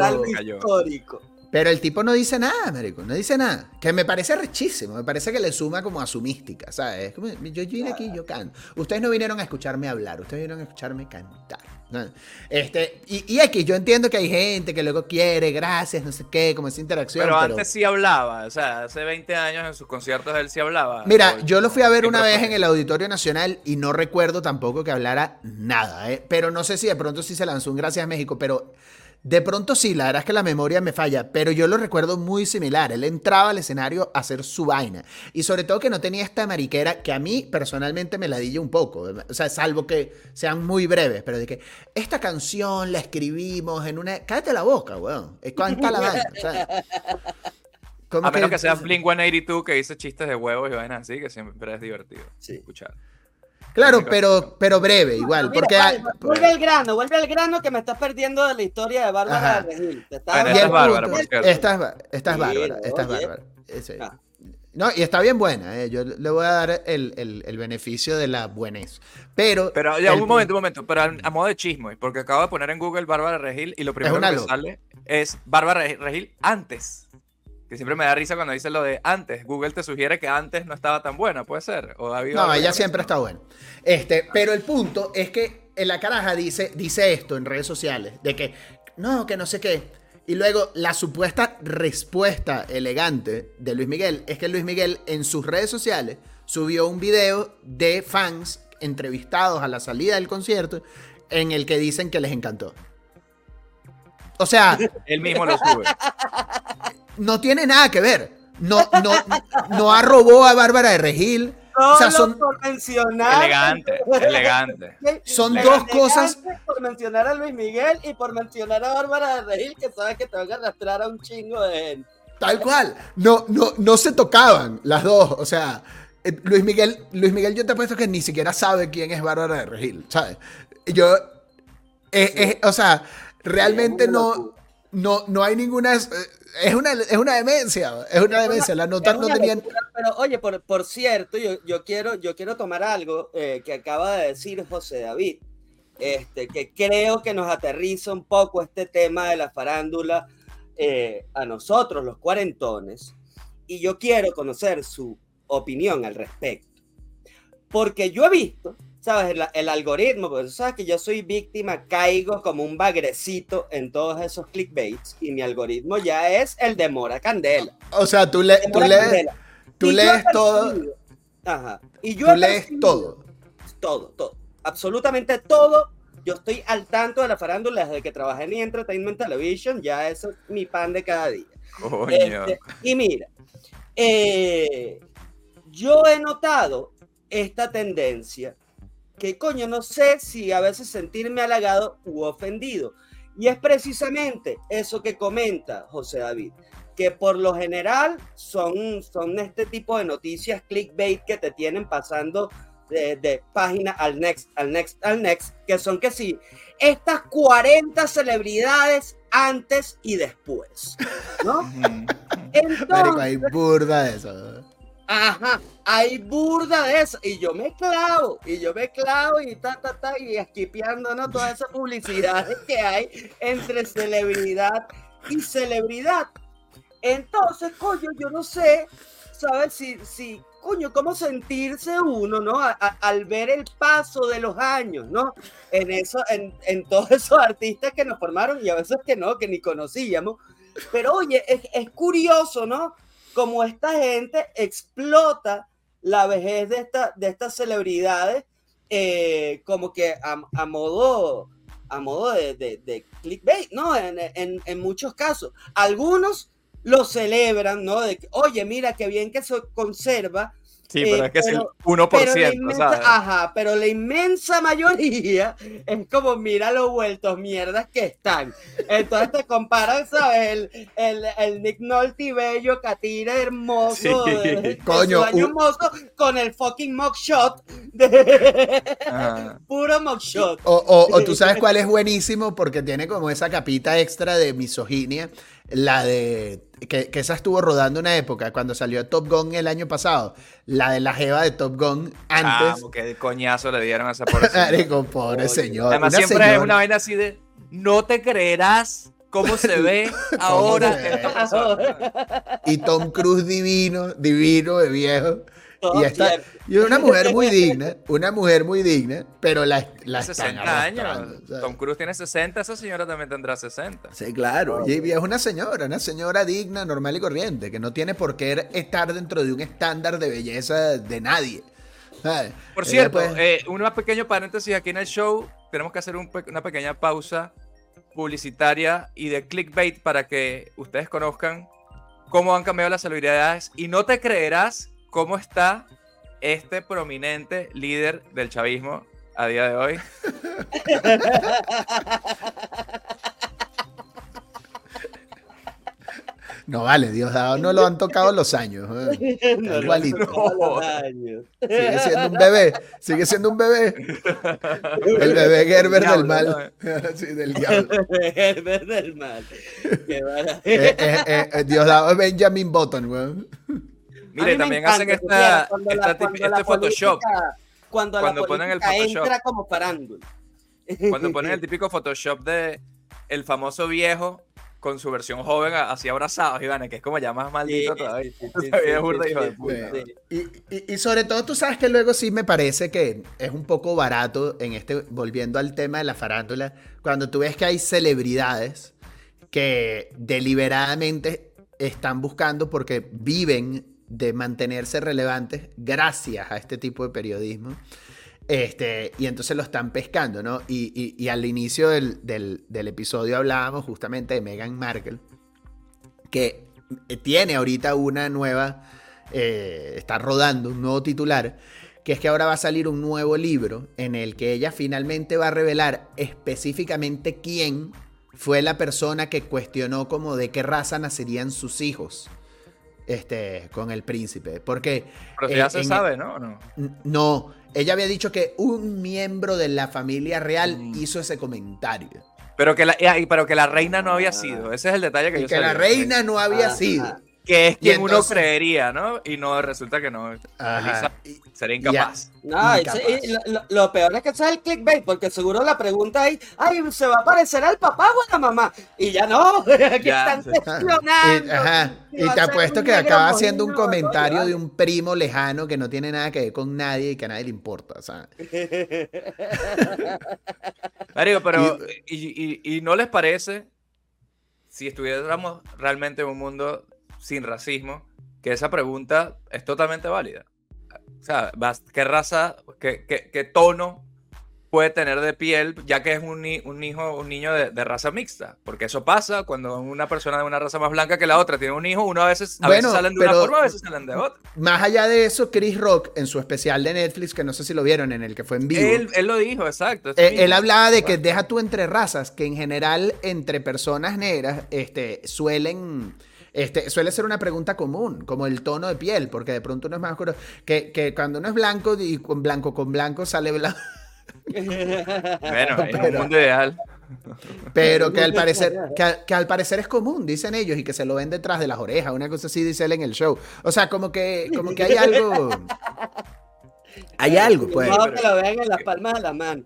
histórico.
Pero el tipo no dice nada, marico. No dice nada. Que me parece rechísimo. Me parece que le suma como a su mística, ¿sabes? Como, yo vine aquí, yo canto. Ustedes no vinieron a escucharme hablar. Ustedes vinieron a escucharme cantar. ¿no? Este, y, y aquí yo entiendo que hay gente que luego quiere, gracias, no sé qué, como esa interacción.
Pero
pero-
antes sí hablaba, o sea, hace 20 años en sus conciertos él sí hablaba.
Mira, yo lo fui a ver
¿qué
una vez en el Auditorio Nacional y no recuerdo tampoco que hablara nada, ¿eh? Pero no sé si de pronto sí se lanzó un Gracias México, pero de pronto sí, la verdad es que la memoria me falla, pero yo lo recuerdo muy similar. Él entraba al escenario a hacer su vaina y sobre todo que no tenía esta mariquera que a mí personalmente me ladilla un poco, o sea, salvo que sean muy breves, pero de que esta canción la escribimos en una... Cállate la boca, weón. Canta la vaina, o sea,
A menos que sea Blink 182 que dice chistes de huevos y vainas así, que siempre es divertido
Sí.
escuchar.
Claro, pero, pero breve, igual,
Mira,
porque...
vale,
hay-
vuelve al grano, vuelve al grano que me estás perdiendo de la historia de Bárbara
Ajá.
de Regil. Te
Bueno,
estaba
Y
esta
el
es Bárbara, por cierto.
Esta es, ba- esta es
Mira,
bárbara,
oye.
Ese-
Ah.
No, y está bien buena, eh, yo le voy a dar el, el- el beneficio de la buenez. Pero.
Pero ya,
el
un momento, un momento, pero a, a modo de chisme, porque acabo de poner en Google Bárbara Regil y lo primero que sale es Bárbara Re- Regil antes. Que siempre me da risa cuando dice lo de antes. Google te sugiere que antes no estaba tan buena, puede ser. O ha
No, ella siempre está buena. Este, pero el punto es que en la caraja dice, dice esto en redes sociales, de que no, que no sé qué. Y luego la supuesta respuesta elegante de Luis Miguel es que Luis Miguel en sus redes sociales subió un video de fans entrevistados a la salida del concierto en el que dicen que les encantó. O sea,
Él mismo lo sube.
no tiene nada que ver. No, no, no arrobó a Bárbara de Regil. O sea,
Solo
son,
por mencionar.
elegante, elegante.
son
Elegante.
dos cosas
Por mencionar a Luis Miguel y por mencionar a Bárbara de Regil, que sabes que te van a arrastrar a un chingo de gente.
Tal cual. No, no, no se tocaban las dos. O sea, eh, Luis Miguel, Luis Miguel, yo te apuesto que ni siquiera sabe quién es Bárbara de Regil, ¿sabes? Yo, eh, eh, o sea, realmente
una
no,
locura.
No, no hay ninguna, es una, es una demencia, es una demencia. Las notas no tenían,
Pero oye, por, por cierto, yo, yo, quiero, yo quiero tomar algo eh, que acaba de decir José David, este, que creo que nos aterriza un poco este tema de la farándula eh, a nosotros, los cuarentones, y yo quiero conocer su opinión al respecto. Porque yo he visto, ¿sabes? El, el algoritmo, porque sabes que yo soy víctima, caigo como un bagrecito en todos esos clickbaits, y mi algoritmo ya es el de Mora Candela.
o sea, tú, le, tú lees, tú lees todo,
Ajá. Y yo
tú lees todo.
Todo, todo. Absolutamente todo. Yo estoy al tanto de la farándula desde que trabajé en Entertainment Television. Ya eso es mi pan de cada día.
Coño.
Este, y mira, eh, yo he notado esta tendencia que, coño, no sé si a veces sentirme halagado u ofendido. Y es precisamente eso que comenta José David. que por lo general son, son este tipo de noticias clickbait que te tienen pasando de, de página al next, al next, al next, que son que sí, estas 40 celebridades antes y después, ¿no?
Marico,
Entonces,
hay burda de eso.
Ajá, hay burda de eso. Y yo me clavo, y yo me clavo y ta, ta, ta, y esquipeando, ¿no? Todas esas publicidades que hay entre celebridad y celebridad. Entonces, coño, yo no sé, ¿sabes? Si, si, coño, cómo sentirse uno, ¿no? A- a- al ver el paso de los años, ¿no? En eso, en, en todos esos artistas que nos formaron y a veces que no, que ni conocíamos. Pero oye, es, es curioso, ¿no? Como esta gente explota la vejez de, esta, de estas celebridades eh, como que a, a modo a modo de, de- clickbait, ¿no? En, en- muchos casos. Algunos lo celebran, ¿no? Oye, mira qué bien que se conserva,
Sí,
Eh,
pero es que es el
pero-
1%,
pero inmensa,
¿sabes?
ajá, pero la inmensa mayoría es como mira los vueltos mierdas que están. Entonces te comparan, ¿sabes? El, el, el Nick Nolte bello, Catira hermoso,
Sí.
de- de
Coño,
su año
un-
hermoso, con el fucking mugshot de puro mugshot.
O, o- o tú sabes cuál es buenísimo porque tiene como esa capita extra de misoginia, la de que, que esa estuvo rodando una época cuando salió Top Gun el año pasado, la de la jeva de Top Gun
Ah,
antes.
porque coñazo le dieron a esa pobre señora.
Pobre señor.
Además,
una
siempre es una vaina así de no te creerás cómo se ve ahora
se ve? Y Tom Cruise divino, divino de viejo.
Todo
Y,
cierto.
y una mujer muy digna, una mujer muy digna, pero la, la están
60 años. Tom Cruise tiene 60, esa señora también tendrá 60.
Sí, claro. Y y es una señora, una señora digna, normal y corriente, que no tiene por qué estar dentro de un estándar de belleza de nadie. ¿sabes?
Por
Ella,
cierto,
pues,
eh, un pequeño paréntesis aquí en el show. Tenemos que hacer un una pequeña pausa publicitaria y de clickbait para que ustedes conozcan cómo han cambiado las celebridades. Y no te creerás cómo está este prominente líder del chavismo a día de hoy.
no vale, Diosdado, no lo han tocado los años. ¿eh?
No, no,
igualito.
No.
Sigue siendo un bebé, sigue siendo un bebé. El bebé Gerber del
Diablo,
mal. sí, del diablo.
El verde del mal. Qué.
Eh, eh, eh, eh, Diosdado es Benjamin Button, weón.
Mire, también hacen esta,
sea cuando la-
esta tip-
cuando la
este Photoshop.
política- Cuando,
Cuando
la
ponen el Photoshop.
entra como farándula.
Cuando ponen el típico Photoshop de el famoso viejo con su versión joven a- así abrazados, Iván, que es como ya más maldito
Sí,
todavía.
sí, sí.
Y sobre todo, tú sabes que luego sí me parece que es un poco barato en este, volviendo al tema de la farándula, cuando tú ves que hay celebridades que deliberadamente están buscando porque viven de mantenerse relevantes gracias a este tipo de periodismo. Este, y entonces lo están pescando, ¿no? Y, y- al inicio del, del- episodio hablábamos justamente de Meghan Markle, que tiene ahorita una nueva, eh, está rodando un nuevo titular, que es que ahora va a salir un nuevo libro en el que ella finalmente va a revelar específicamente quién fue la persona que cuestionó como de qué raza nacerían sus hijos este, con el príncipe. Porque
Pero si
eh,
ya se sabe, ¿no? ¿O no?
N- No, ella había dicho que un miembro de la familia real
Mm.
hizo ese comentario.
Pero que, la, y- pero que la reina no había
Ah.
sido. Ese es el detalle que
Y
yo
que la reina no había
Ajá.
sido.
Que es quien uno creería, ¿no? Y no, resulta que no. Elisa
Y-
sería incapaz.
No,
Incapaz.
y lo, peor es que ese es el clickbait, porque seguro la pregunta ahí, ay, ¿se va a parecer al papá o a la mamá? Y ya no, que están cuestionando.
Y, ajá, y te apuesto que acaba haciendo un comentario de un primo lejano que no tiene nada que ver con nadie y que a nadie le importa. ¿sabes?
Marico, pero. Y, y- y no les parece, si estuviéramos realmente en un mundo sin racismo, que esa pregunta es totalmente válida? O sea, ¿qué raza, qué, qué- qué tono puede tener de piel, ya que es un, un hijo, un niño de, de raza mixta? Porque eso pasa cuando una persona de una raza más blanca que la otra tiene un hijo, uno a veces, a
Bueno,
veces salen de una forma, a veces salen de otra.
Más allá de eso, Chris Rock, en su especial de Netflix, que no sé si lo vieron, en el que fue en vivo.
Él, él lo dijo, exacto. eso
Eh, él hablaba de que deja tú entre razas, que en general entre personas negras este, suelen Este, suele ser una pregunta común, como el tono de piel, porque de pronto uno es más oscuro. Que, que cuando uno es blanco y con blanco con blanco sale blanco.
Bueno, es un mundo ideal.
Pero que al parecer, que, al- que al parecer es común, dicen ellos, y que se lo ven detrás de las orejas, una cosa así dice él en el show. O sea, como que, como que hay algo. Hay algo, pues.
No, que lo vean en las palmas de la mano.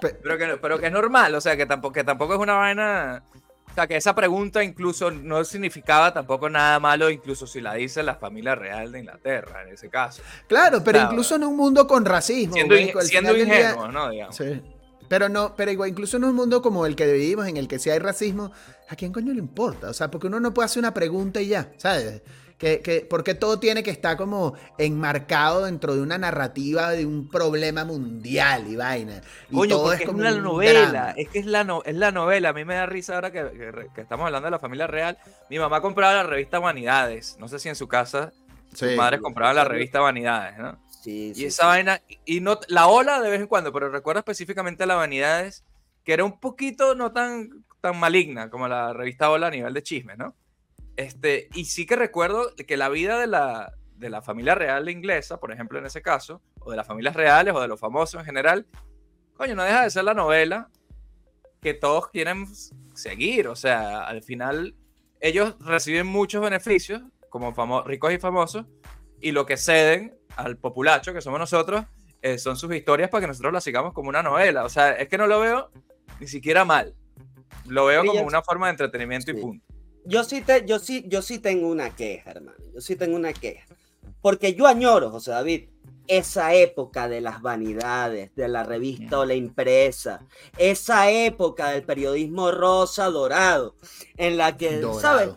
Pero que, pero que es normal, o sea, que tampoco, que tampoco es una vaina. O sea, que esa pregunta incluso no significaba tampoco nada malo, incluso si la dice la familia real de Inglaterra, en ese caso.
Claro, pero
Claro.
incluso en un mundo con racismo.
Siendo,
al
siendo
del día-
ingenuo, ¿no? Digamos.
Sí. Pero no, pero igual, incluso en un mundo como el que vivimos, en el que si hay racismo, ¿a quién coño le importa? O sea, porque uno no puede hacer una pregunta y ya, ¿sabes? Que, que, porque todo tiene que estar como enmarcado dentro de una narrativa de un problema mundial y vaina. Y
Coño,
todo
es,
como
una
un
novela,
drama.
es que es la, no- es la novela. A mí me da risa ahora que, que- que estamos hablando de la familia real. Mi mamá compraba la revista Vanidades. No sé si en su casa sus
Sí.
madres compraban la revista Vanidades, ¿no?
Sí,
Y
sí,
esa vaina, y no, la ola de vez en cuando, pero recuerdo específicamente la Vanidades, que era un poquito no tan, tan maligna como la revista Ola a nivel de chisme, ¿no? Este, y sí que recuerdo que la vida de la, de la familia real inglesa, por ejemplo, en ese caso, o de las familias reales o de los famosos en general, coño, no deja de ser la novela que todos quieren seguir. O sea, al final ellos reciben muchos beneficios como famo- ricos y famosos y lo que ceden al populacho, que somos nosotros, eh, son sus historias para que nosotros las sigamos como una novela. O sea, es que no lo veo ni siquiera mal. Lo veo como una forma de entretenimiento y punto.
Yo sí, te, yo, sí, yo sí tengo una queja, hermano. Yo sí tengo una queja. Porque yo añoro, José David, esa época de las vanidades, de la revista o la impresa, esa época del periodismo rosa dorado, en la que. ¿sabes?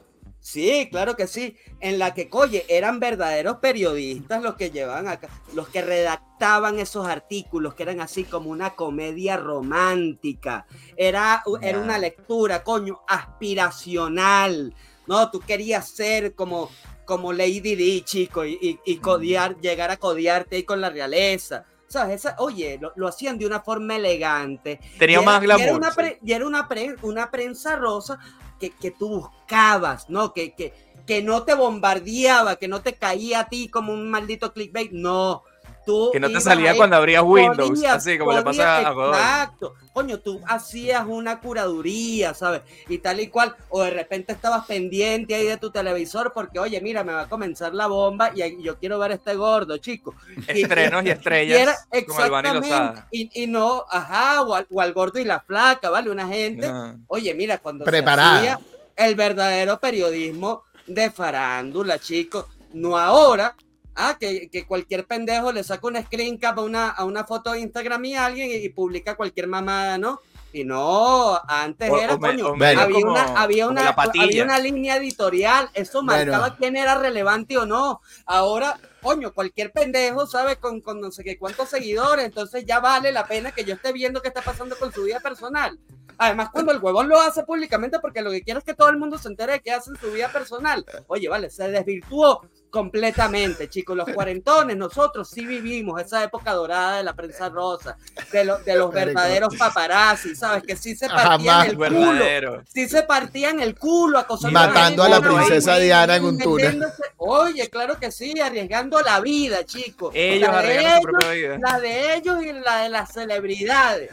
Sí, claro que sí. En la que, oye, eran verdaderos periodistas los que llevaban acá, los que redactaban esos artículos, que eran así como una comedia romántica. Era, era una lectura, coño, aspiracional. No, tú querías ser como, como Lady Di, chico, y, y, y codear, llegar a codearte ahí con la realeza. ¿Sabes? Esa, oye, lo, lo hacían de una forma elegante.
Tenía
Y era-
más
y era
glamour.
una,
sí.
pre- y era una, pre- una prensa rosa que, que tú buscabas, ¿no? Que, que, que no te bombardeaba, que no te caía a ti como un maldito clickbait. No. Tú
Que no te salía
ahí,
cuando abrías Windows,
podías-
así como le pasa a Godoy.
Exacto. Coño, tú hacías una curaduría, ¿sabes? Y tal y cual. O de repente estabas pendiente ahí de tu televisor porque, oye, mira, me va a comenzar la bomba y y yo quiero ver a este gordo, chico. Y-
Estrenos y
y
estrellas
era
como Albani
exactamente. Y, y no, ajá, o al, o al gordo y la flaca, ¿vale? Una gente.
No.
Oye, mira, cuando se
Preparada.
hacía el verdadero periodismo de farándula, chicos, no ahora, ah, que, que cualquier pendejo le saca una screen cap a una, a una foto de Instagram y alguien y, y publica cualquier mamada, ¿no? Y no, antes
O-
era,
o
coño, había,
como-
una, había, una, había una línea editorial, eso
Bueno.
marcaba quién era relevante o no. Ahora, coño, cualquier pendejo, ¿sabes? Con, con no sé qué cuántos seguidores, entonces ya vale la pena que yo esté viendo qué está pasando con su vida personal. Además, cuando el huevón lo hace públicamente, porque lo que quiere es que todo el mundo se entere de qué hace en su vida personal. Oye, vale, se desvirtuó completamente, chicos. Los cuarentones, nosotros sí vivimos esa época dorada de la prensa rosa, de, lo- de los verdaderos paparazzi, ¿sabes? Que sí se partían
Jamás.
el culo. Sí se partían el culo acosando
Matando a la princesa
ahí,
Diana en un túnel.
Oye, claro que sí, arriesgando la vida, chicos.
Ellos
La de
su
ellos,
propia vida.
la de ellos y la de las celebridades.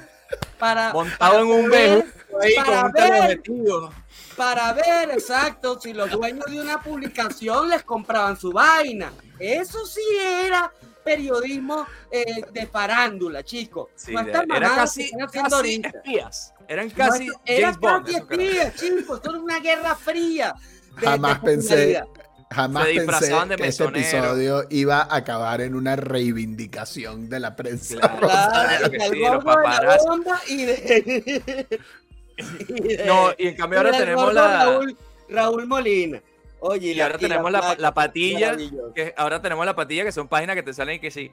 Para,
Montado en un bejuco ahí con
para
un
ver.
teleobjetivo.
para ver exacto si los dueños de una publicación les compraban su vaina. Eso sí era periodismo eh, de farándula, chicos.
Sí,
No
era casi, casi espías. Eran
No,
casi
era
James Bond.
casi espías, chicos. Esto era una guerra fría. de-
Jamás
de
pensé. Jamás
Se
pensé
disfrazaban de
que este episodio iba a acabar en una reivindicación de la prensa.
Claro.
rosa.
Claro,
que sí, los
gordo de la
paparazzi.
bomba y de, y de-
No, y en cambio ahora tenemos la.
Raúl, Raúl Molina. Oye,
Y ahora tenemos la,
placa,
la patilla, que ahora tenemos la patilla, que son páginas que te salen y que sí,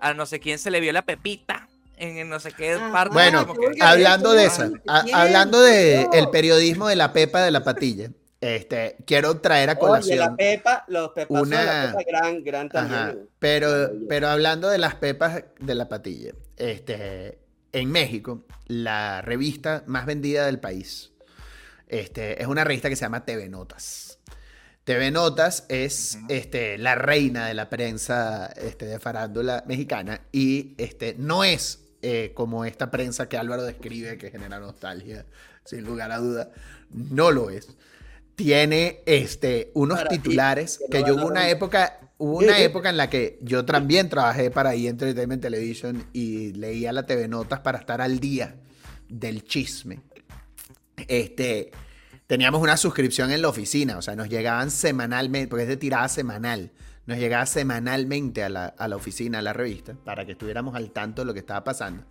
a no sé quién se le vio la pepita en no sé qué
Ajá.
parte.
Bueno,
que-
hablando de esa, a- hablando de el periodismo de la pepa de la patilla, este, quiero traer a
Oye, la
colación.
Pepa, los Pepas son
una-
la Pepa gran, gran
pero, pero hablando de las pepas de la patilla, este, en México, la revista más vendida del país Este, es una revista que se llama TV Notas. TV Notas es este, la reina de la prensa este, de farándula mexicana y este, no es eh, como esta prensa que Álvaro describe que genera nostalgia, sin lugar a duda. No lo es. Tiene este, unos
Para ti,
titulares
que
yo hubo una época, hubo una época en la que yo también trabajé para E! Entertainment Television y leía la TV Notas para estar al día del chisme. Este, teníamos una suscripción en la oficina, o sea, nos llegaban semanalmente, porque es de tirada semanal, nos llegaba semanalmente a la, a la oficina, a la revista, para que estuviéramos al tanto de lo que estaba pasando.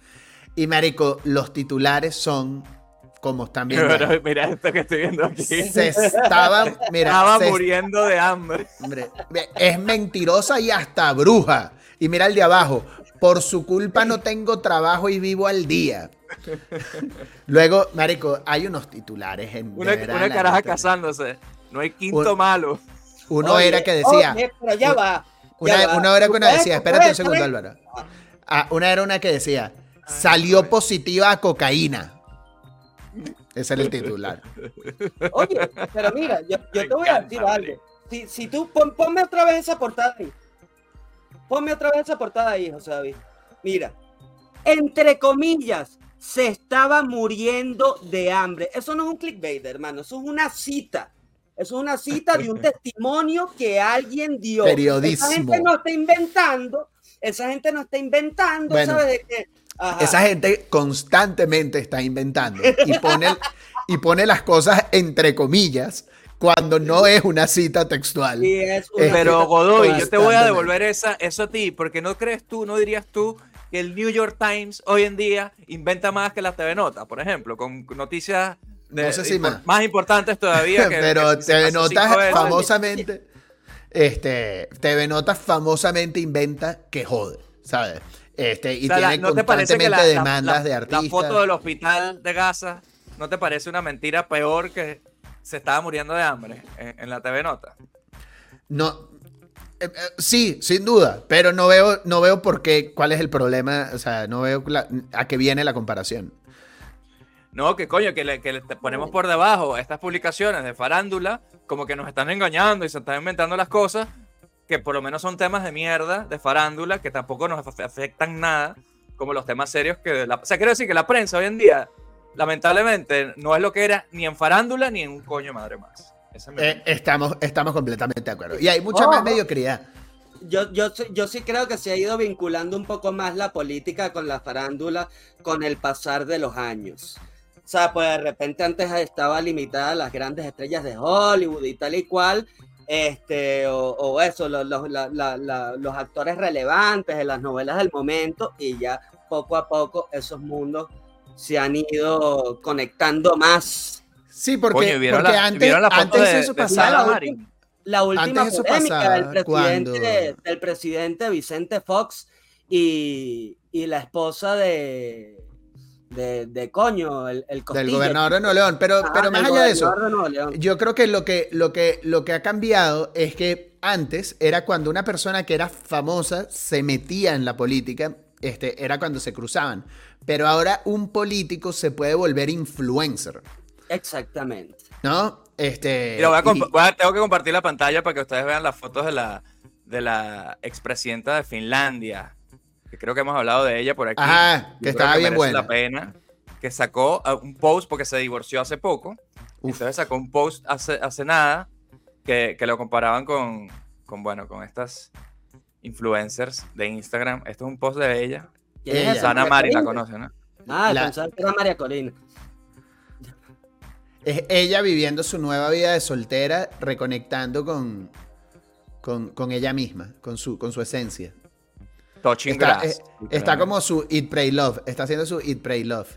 Y marico, los titulares son como están viendo.
Pero mira esto que estoy viendo aquí.
Se estaban, mira,
Estaba
se-
muriendo de hambre.
hombre, es mentirosa y hasta bruja. Y mira el de abajo, por su culpa no tengo trabajo y vivo al día. Luego, marico, hay unos titulares en
Una, una caraja casándose. No hay quinto
Un-
malo.
Uno
Oye,
era que decía,
oye, pero ya va.
una,
ya va.
una era que uno
¿Tú
decía, espérate un segundo, Álvaro. Ah, una era una que decía, salió positiva a cocaína. Ese era el titular.
Oye, pero mira, yo, te voy a decir algo. Si, si tú, pon- ponme otra vez esa portada ahí. Ponme otra vez esa portada ahí, José David. Mira, entre comillas, se estaba muriendo de hambre. Eso no es un clickbait, hermano. Eso es una cita. Eso es una cita de un testimonio que alguien dio.
Periodismo.
Esa gente no está inventando. Esa gente no está inventando,
Bueno.
¿sabes de qué? Ajá.
Esa gente constantemente está inventando y pone, y pone las cosas entre comillas cuando no es una cita textual.
Y es una
Pero
cita
Godoy, yo te voy a devolver esa, eso a ti, porque no crees tú, no dirías tú que el New York Times hoy en día inventa más que las TV Notas, por ejemplo, con noticias de-
No sé si
impor-
más.
importantes todavía. Que,
Pero
que
TV Notas famosamente, este, TV Notas famosamente inventa que jode, ¿sabes? Este, y
O sea,
tiene
¿no te parece que
constantemente
la, la-
demandas
la-
de artistas.
la foto del hospital de Gaza no te parece una mentira peor que se estaba muriendo de hambre en, en la TV Nota?
No, eh, eh, sí, sin duda, pero no veo, no veo por qué, cuál es el problema, o sea, no veo a qué viene la comparación.
No, que coño, que le, que le te ponemos por debajo estas publicaciones de farándula, como que nos están engañando y se están inventando las cosas, que por lo menos son temas de mierda, de farándula, que tampoco nos af- afectan nada, como los temas serios que... La, o sea, quiero decir que la prensa hoy en día, lamentablemente, no es lo que era ni en farándula ni en un coño madre más.
Eh, estamos, estamos completamente de acuerdo. Y hay mucha más mediocridad.
Yo, yo, sí- yo sí creo que se ha ido vinculando un poco más la política con la farándula con el pasar de los años. O sea, pues de repente antes estaba limitada a las grandes estrellas de Hollywood y tal y cual, este, o, o eso, los, los, la- la- la- los actores relevantes de las novelas del momento, y ya poco a poco esos mundos se han ido conectando más.
Sí, porque,
Coño, ¿y ¿vieron
porque
la,
antes,
¿vieron la foto
antes
de,
eso pasaba.
La última
Antes
polémica
pasaba
del presidente, del presidente Vicente Fox y, y la esposa de, de, de coño, el, el
Del gobernador de Nuevo León. Pero,
Ajá,
pero más allá de eso,
de
yo creo que lo que, lo que lo que ha cambiado es que antes era cuando una persona que era famosa se metía en la política, este, era cuando se cruzaban. Pero ahora un político se puede volver influencer,
Exactamente.
¿no? Este,
Mira, voy a
y-
comp- voy a- tengo que compartir la pantalla para que ustedes vean las fotos de la, de la expresidenta de Finlandia. Que creo que hemos hablado de ella por aquí.
Ajá, que estaba bien buena.
la pena. Que sacó uh, un post porque se divorció hace poco.
Uf.
Entonces sacó un post hace, hace nada que, que lo comparaban con, con, bueno, con estas influencers de Instagram. Esto es un post de ella.
¿Quién es
Ella.
esa?
Sana
María
Mari la conoce, ¿no?
Ah,
La-
pensaba que era María Corina.
Es ella viviendo su nueva vida de soltera, reconectando con, con, con ella misma, con su, con su esencia.
Touching
Está,
Grass.
eh, está como su Eat, Pray, Love. Está haciendo su Eat, Pray, Love.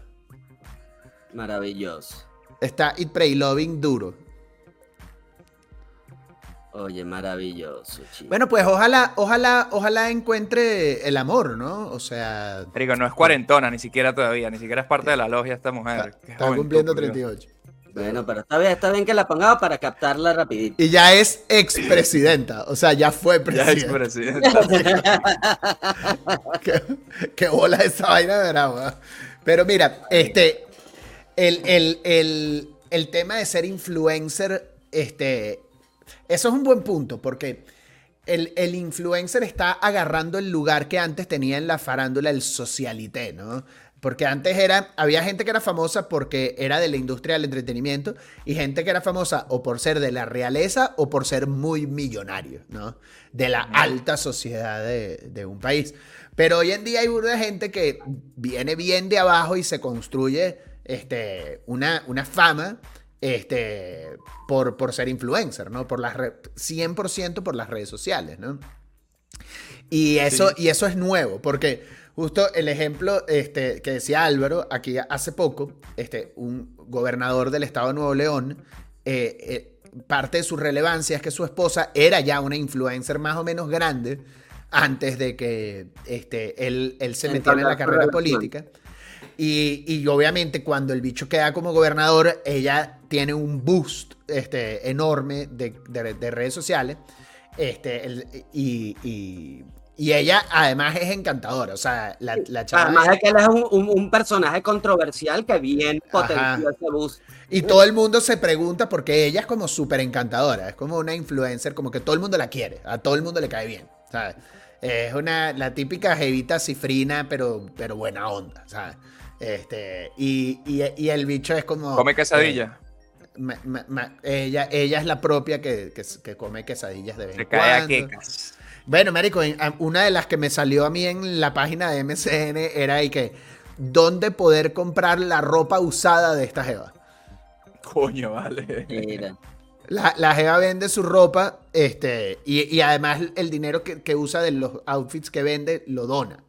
Maravilloso.
Está Eat, Pray, Loving duro.
Oye, maravilloso, chico.
Bueno, pues ojalá, ojalá, ojalá encuentre el amor, ¿no? O sea,
Digo, no es cuarentona, ni siquiera todavía, ni siquiera es parte de la logia esta mujer.
está, está cumpliendo
por Dios.
38.
Bueno, pero está bien, está bien que la pongamos para captarla rapidito.
Y ya es expresidenta, o sea, ya fue
Ya es
presidenta.
presidente.
qué, qué bola esa vaina de bravo. ¿eh? Pero mira, este, el, el, el, el tema de ser influencer, este, eso es un buen punto, porque el, el, influencer está agarrando el lugar que antes tenía en la farándula el socialité, ¿no? Porque antes era, había gente que era famosa porque era de la industria del entretenimiento y gente que era famosa o por ser de la realeza o por ser muy millonario, ¿no? De la alta sociedad de, de un país. Pero hoy en día hay una gente que viene bien de abajo y se construye este, una, una fama este, por, por ser influencer, ¿no? Por las 100% por las redes sociales, ¿no? Y eso, y eso es nuevo, porque justo el ejemplo este, que decía Álvaro, aquí hace poco, este, un gobernador del estado de Nuevo León, eh, eh, parte de su relevancia es que su esposa era ya una influencer más o menos grande antes de que este, él, él se metiera en la carrera política. Y, y, obviamente cuando el bicho queda como gobernador, ella tiene un boost este, enorme de, de, de redes sociales. Este, el, y, y, y, ella además es encantadora. O sea, la, la chava.
Además de que él es un, un, un, personaje controversial que bien potenció ese boost.
Y todo el mundo se pregunta porque ella es como súper encantadora. Es como una influencer, como que todo el mundo la quiere. A todo el mundo le cae bien. ¿sabes? Es una, la típica jevita cifrina, pero, pero buena onda, ¿sabes? Este, y, y, y, el bicho es como.
Come quesadilla.
Eh, ma, ma, ma, ella, ella es la propia que, que, que come quesadillas de vez
Se
en
cae a
cuando.
quecas.
Bueno, Marico, una de las que me salió a mí en la página de MCN era ahí que. ¿Dónde poder comprar la ropa usada de esta Jeva?
Coño, vale.
Mira.
La, la Jeva vende su ropa este, y, y además el dinero que, que, usa de los outfits que vende lo dona.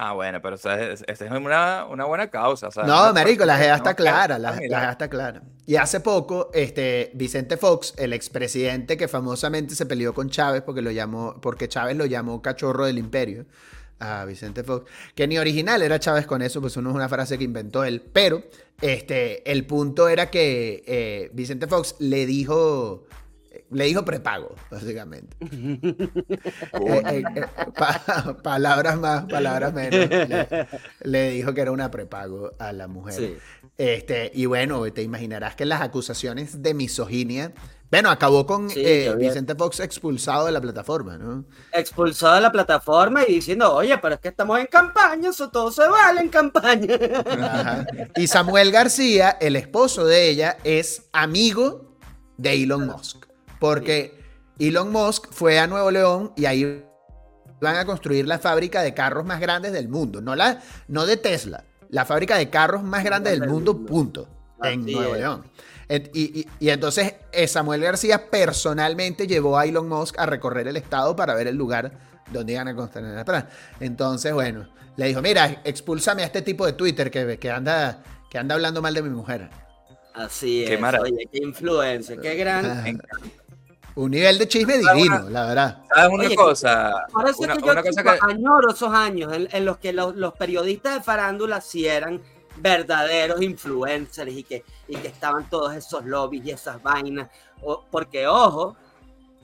Ah, bueno, pero esa es, es una, una, buena causa. O sea,
no, marico, la Jeva está clara, la, la Jeva está clara. Y hace poco, este, Vicente Fox, el expresidente que famosamente se peleó con Chávez porque, lo llamó, porque Chávez lo llamó cachorro del imperio, a Vicente Fox, que ni original era Chávez con eso, pues uno es una frase que inventó él, pero este, el punto era que eh, Vicente Fox le dijo, le dijo prepago, básicamente. eh, eh, pa palabras más, palabras menos. Le, le, dijo que era una prepago a la mujer. Sí. Este, y bueno, te imaginarás que las acusaciones de misoginia bueno, acabó con sí, eh, Vicente Fox expulsado de la plataforma, ¿no?
Expulsado de la plataforma y diciendo, oye, pero es que estamos en campaña, eso todo se vale en campaña.
Ajá. Y Samuel García, el esposo de ella, es amigo de Elon Musk. Porque sí. Elon Musk fue a Nuevo León y ahí van a construir la fábrica de carros más grandes del mundo. No, la, no de Tesla, la fábrica de carros más grande del mundo, punto. En Nuevo León. Y, y, y, entonces eh, Samuel García personalmente llevó a Elon Musk a recorrer el estado para ver el lugar donde iban a construir la planta. Entonces, bueno, le dijo, mira, expúlsame a este tipo de Twitter que, que, anda, que anda hablando mal de mi mujer.
Así es, qué oye, qué influencia, qué gran...
Un nivel de chisme divino, una, la verdad.
¿Sabes una Oye, cosa?
Parece una, que yo cosa que... añoro esos años en, en los que los, los, periodistas de farándula sí eran verdaderos influencers y que, y que estaban todos esos lobbies y esas vainas. O, porque, ojo,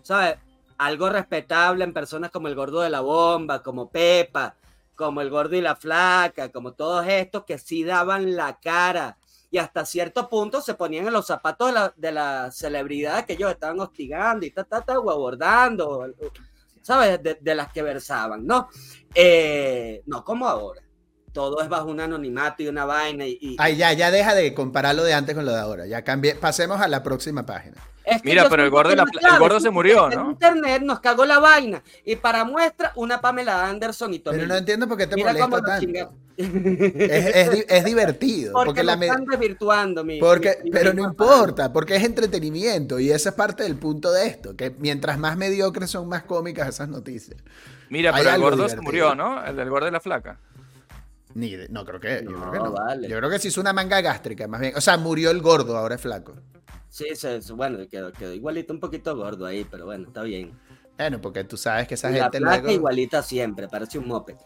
¿sabes? Algo respetable en personas como el gordo de la bomba, como Pepa, como el gordo y la flaca, como todos estos que sí daban la cara y hasta cierto punto se ponían en los zapatos de la, de la celebridad que ellos estaban hostigando y ta, ta, ta, o abordando, ¿sabes? De, de las que versaban, ¿no? Eh, no como ahora todo es bajo un anonimato y una vaina. Y, y...
Ay, ya, ya deja de comparar lo de antes con lo de ahora. Ya cambié. Pasemos a la próxima página.
Es que Mira, pero el gordo, la, el gordo se murió, ¿no?
En internet nos cagó la vaina. Y para muestra, una Pamela Anderson y todo.
Pero no entiendo por qué te Mira molesta tanto. Es, es, es, divertido.
Porque,
porque
la me... están desvirtuando, mi,
porque,
mi, mi,
Pero no importa, porque es entretenimiento. Y esa es parte del punto de esto. Que mientras más mediocres son más cómicas esas noticias.
Mira, pero el gordo divertido. se murió, ¿no? El del gordo de la flaca.
Ni de, no creo que, yo no, creo que no. Vale. Yo creo que se hizo una manga gástrica, más bien. O sea, murió el gordo, ahora es flaco.
Sí, se, bueno, quedó, quedó, igualito un poquito gordo ahí, pero bueno, está bien.
Bueno, porque tú sabes que esa
la
gente
placa luego... igualita siempre, parece un moped.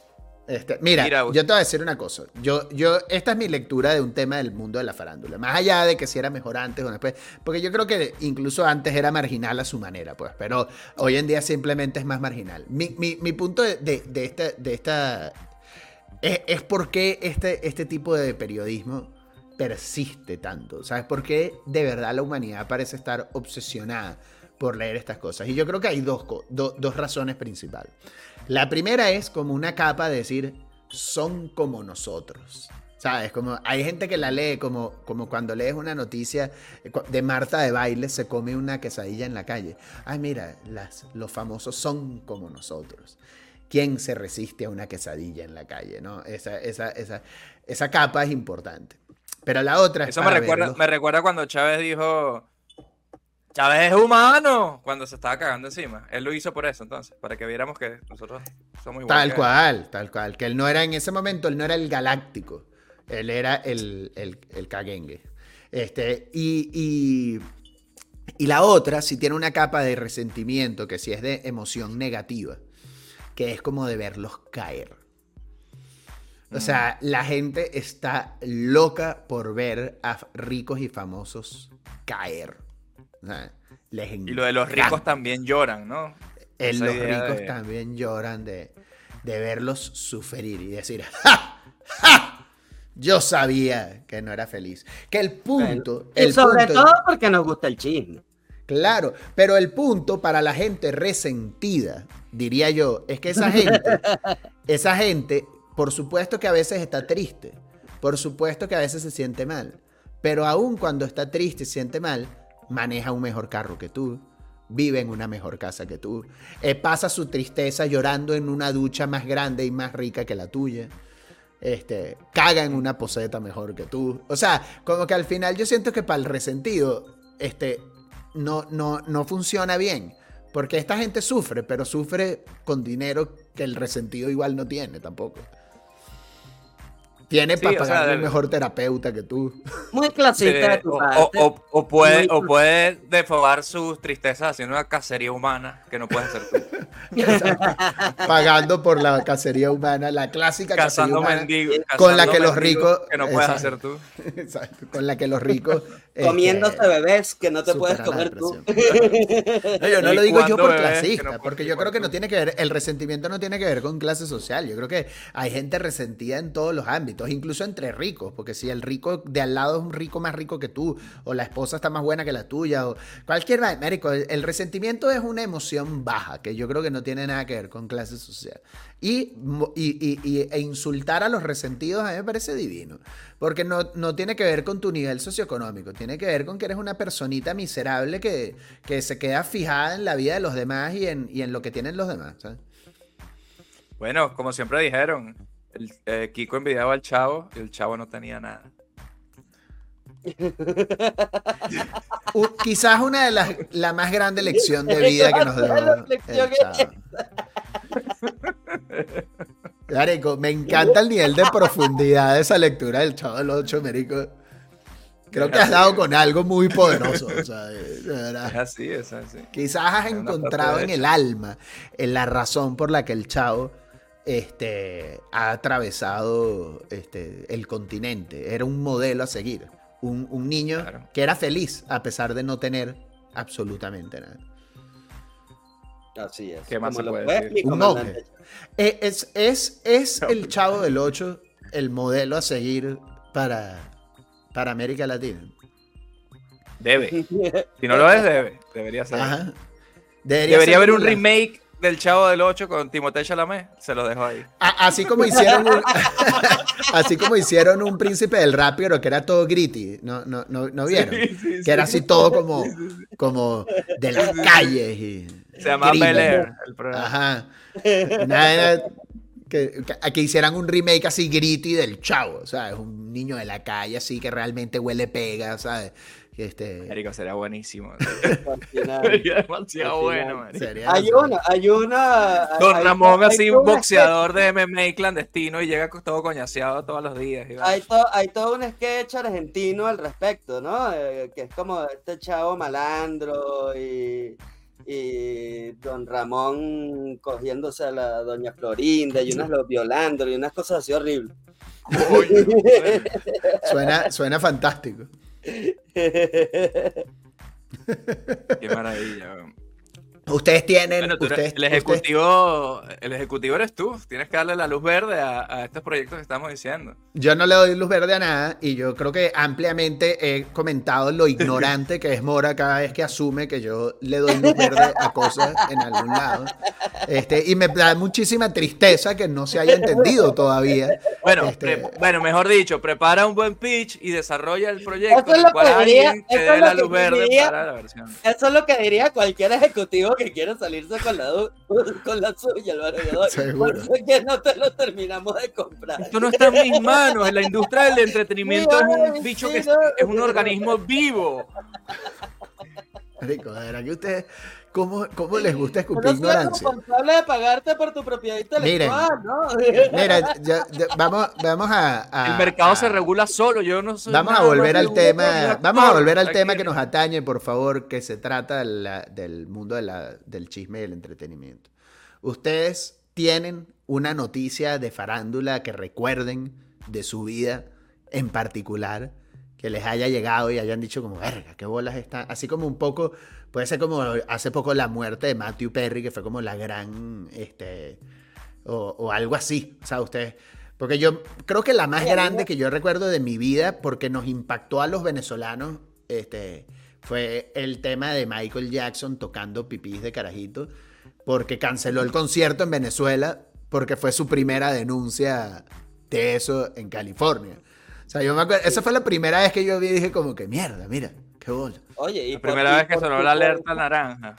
Este, mira, mira, yo te voy a decir una cosa. Yo, yo, esta es mi lectura de un tema del mundo de la farándula. Más allá de que si era mejor antes o después. Porque yo creo que incluso antes era marginal a su manera, pues. Pero hoy en día simplemente es más marginal. Mi, mi, mi punto de, de, de, esta, de esta es, es porque este, este tipo de periodismo persiste tanto? ¿Sabes por qué de verdad la humanidad parece estar obsesionada por leer estas cosas? Y yo creo que hay dos, do- dos razones principales. La primera es como una capa de decir, son como nosotros. ¿Sabes? Como hay gente que la lee como, como cuando lees una noticia eh, de Marta de baile se come una quesadilla en la calle. Ay, mira, las, los famosos son como nosotros. ¿Quién se resiste a una quesadilla en la calle? ¿no? Esa, esa, esa, esa capa es importante. Pero la otra es
Eso me recuerda,
verlo.
me recuerda cuando Chávez dijo, Chávez es humano, cuando se estaba cagando encima. Él lo hizo por eso, entonces, para que viéramos que nosotros somos iguales.
Tal cual, tal cual. Que él no era en ese momento, él no era el galáctico. Él era el, el, el caguengue. Este, y, y, y la otra, si tiene una capa de resentimiento, que si es de emoción negativa, que es como de verlos caer. O sea, la gente está loca por ver a ricos y famosos caer. O sea, les
Y lo de los ricos también lloran, ¿no?
Los ricos
de-
también lloran de, de verlos sufrir y decir, ¡ja! ¡ja! Yo sabía que no era feliz. Que el punto.
Y
el
sobre
punto-
todo porque nos gusta el chisme.
Claro, pero el punto para la gente resentida, diría yo, es que esa gente, esa gente, por supuesto que a veces está triste, por supuesto que a veces se siente mal, pero aún cuando está triste y se siente mal, maneja un mejor carro que tú, vive en una mejor casa que tú, eh, pasa su tristeza llorando en una ducha más grande y más rica que la tuya. Este, caga en una poseta mejor que tú. O sea, como que al final yo siento que para el resentido, este, no, no, no funciona bien. Porque esta gente sufre, pero sufre con dinero que el resentido igual no tiene tampoco. Tiene
Sí,
para
o sea,
pagarle un
del-
mejor terapeuta que tú.
Muy clasista de tu
o,
parte.
o- o puede,
Muy
o puede defogar sus tristezas haciendo una cacería humana que no puedes hacer tú.
Pagando por la cacería humana, la clásica cacería
Cazando
humana.
mendigos.
con la que los ricos-
Que no puedes
Exacto.
hacer tú.
Exacto, con la que los ricos.
Comiéndose
este,
bebés que no te puedes comer tú.
No, yo no lo digo yo por clasista,
no
porque yo creo que no tiene que ver, el resentimiento no tiene que ver con clase social. Yo creo que hay gente resentida en todos los ámbitos, incluso entre ricos, porque si el rico de al lado es un rico más rico que tú, o la esposa está más buena que la tuya, o cualquier el, el resentimiento es una emoción baja, que yo creo que no tiene nada que ver con clase social. Y, e insultar a los resentidos a mí me parece divino. Porque no, no tiene que ver con tu nivel socioeconómico, tiene que ver con que eres una personita miserable que, que se queda fijada en la vida de los demás y en, y en lo que tienen los demás. ¿sabes?
Bueno, como siempre dijeron, el, eh, Kiko envidiaba al chavo y el chavo no tenía nada.
Quizás una de las la más grande lección de vida que nos dejó Marico, me encanta el nivel de profundidad de esa lectura del Chavo del 8, Marico. Creo que has dado con algo muy poderoso. o sea, de- verdad.
Es así, es así.
Quizás has
Es
encontrado en el alma en la razón por la que el chavo este, ha atravesado este, el continente. Era un modelo a seguir. Un, un niño
Claro.
que era feliz a pesar de no tener absolutamente nada.
Así es.
¿Qué más se
lo
puede decir?
Un. Eh, Es, es, es el chavo del 8 el modelo a seguir para, para América Latina.
Debe. Si no lo es, debe. Debería ser.
Ajá.
Debería
ser
haber un
la-
remake del Chavo del 8 con Timothée Chalamet. Se lo dejo ahí.
A- Así como hicieron un, así como hicieron un príncipe del rap, pero que era todo gritty, ¿no, no, no, no vieron? que era así todo como, como de las calles y
Se llama. Bel Air, el programa.
Ajá. Nada, que, que- que hicieran un remake así gritty del chavo, ¿sabes? Un niño de la calle así que realmente huele pega, ¿sabes? Que Este,
Marico, sería buenísimo. Sería demasiado bueno, marico.
sería-
Hay una, hay una.
Don
hay-
Ramón,
hay
así, un boxeador de MMA clandestino y llega todo coñaseado todos los días.
Hay, to- hay todo un sketch argentino al respecto, ¿no? Eh, que es como este chavo malandro y, y don Ramón cogiéndose a la doña Florinda y unas lo violándolo y unas cosas así horribles.
Suena, suena fantástico.
Qué maravilla.
Ustedes tienen.
Bueno, tú eres-
ustedes,
el,
ustedes-
ejecutivo, el ejecutivo eres tú. Tienes que darle la luz verde a, a estos proyectos que estamos diciendo.
yo no le doy luz verde a nada y yo creo que ampliamente he comentado lo ignorante que es Mora cada vez que asume que yo le doy luz verde a cosas en algún lado. Este, y me da muchísima tristeza que no se haya entendido todavía.
Bueno,
Este-
pre- bueno, mejor dicho, prepara un buen pitch y desarrolla el proyecto
Eso es
en
lo
el cual
que diría-
la
que
luz verde
diría-
para la versión.
Eso es lo que diría cualquier ejecutivo que quiera salirse con la, con la suya, Godoy.
Seguro.
Por eso es que no te lo terminamos de comprar.
Esto no está en mis manos. La industria del entretenimiento es un bicho
sí,
que es,
no.
es un organismo vivo.
Marico, de verdad que ustedes, ¿cómo, cómo les gusta escupir ignorancia?
responsable de pagarte por tu propiedad intelectual, ¿no?
Mira, ya- ya- vamos, vamos a, a-
El mercado
a-
se regula solo. Yo no soy.
Vamos a volver al tema, vamos a volver al tema que nos atañe, por favor, que se trata de la- del mundo de la- del chisme y el entretenimiento. Ustedes tienen una noticia de farándula que recuerden de su vida en particular, que les haya llegado y hayan dicho como, verga, qué bolas están. Así como un poco, puede ser como hace poco la muerte de Matthew Perry, que fue como la gran, este, o, o algo así. O sea, ustedes, porque yo creo que la más grande que yo recuerdo de mi vida, porque nos impactó a los venezolanos, este, fue el tema de Michael Jackson tocando pipís de carajito, porque canceló el concierto en Venezuela, porque fue su primera denuncia de eso en California. O sea, yo me acuerdo, esa fue la primera vez que yo vi y dije como que mierda, mira, qué bola.
Oye, y
La
por-
primera
y
vez que sonó la alerta naranja.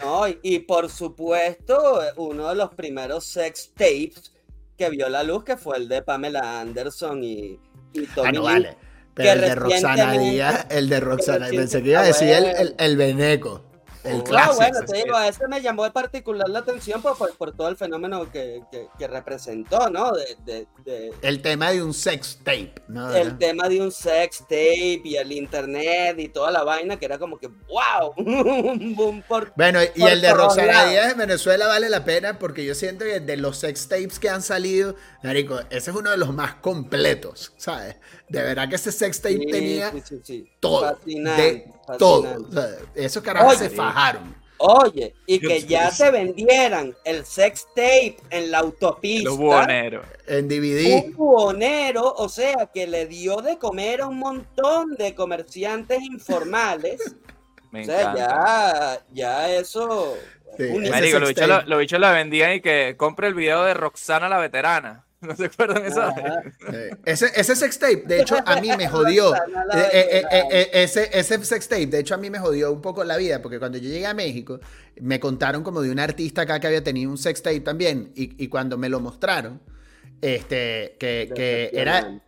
No, y, y por supuesto, uno de los primeros sex tapes que vio la luz, que fue el de Pamela Anderson y, y Tommy
Ah, no vale. Pero el de Roxana Díaz, el de Roxana, pensé que iba a decir el, el, el Beneco, el clásico.
No, bueno, te digo, ese me llamó de particular la atención por, por, por todo el fenómeno que, que, que representó, ¿no? De, de- de-
El tema de un sex tape, ¿no?
el tema de un sex tape y el internet y toda la vaina que era como que, wow, un boom por...
Bueno, y
por
el de Roxana. Díaz en Venezuela vale la pena porque yo siento que de los sex tapes que han salido, Marico, ese es uno de los más completos, ¿sabes? De verdad que ese sex tape
Sí,
tenía
sí, sí, sí.
todo,
Fascinante,
de todo.
fascinante.
O sea, esos carajos
Oye.
se fajaron.
Oye, y que ya
sí.
te vendieran el sex tape en la autopista.
Los buhoneros.
En DVD.
Un buhonero, o sea, que le dio de comer a un montón de comerciantes informales.
Me
o sea,
encanta.
ya, ya eso.
Marico, los
sex
bichos, lo-
tape.
los bichos la vendían y que compre el video de Roxana la veterana. ¿No se acuerdan de esa?
Eh, Ese, ese sex tape, de hecho, a mí me jodió. Eh, eh, eh,
veterana.
eh, ese, ese sex tape, de hecho, a mí me jodió un poco la vida, porque cuando yo llegué a México, me contaron como de un artista acá que había tenido un sex tape también, y, y cuando me lo mostraron, este, que, que era,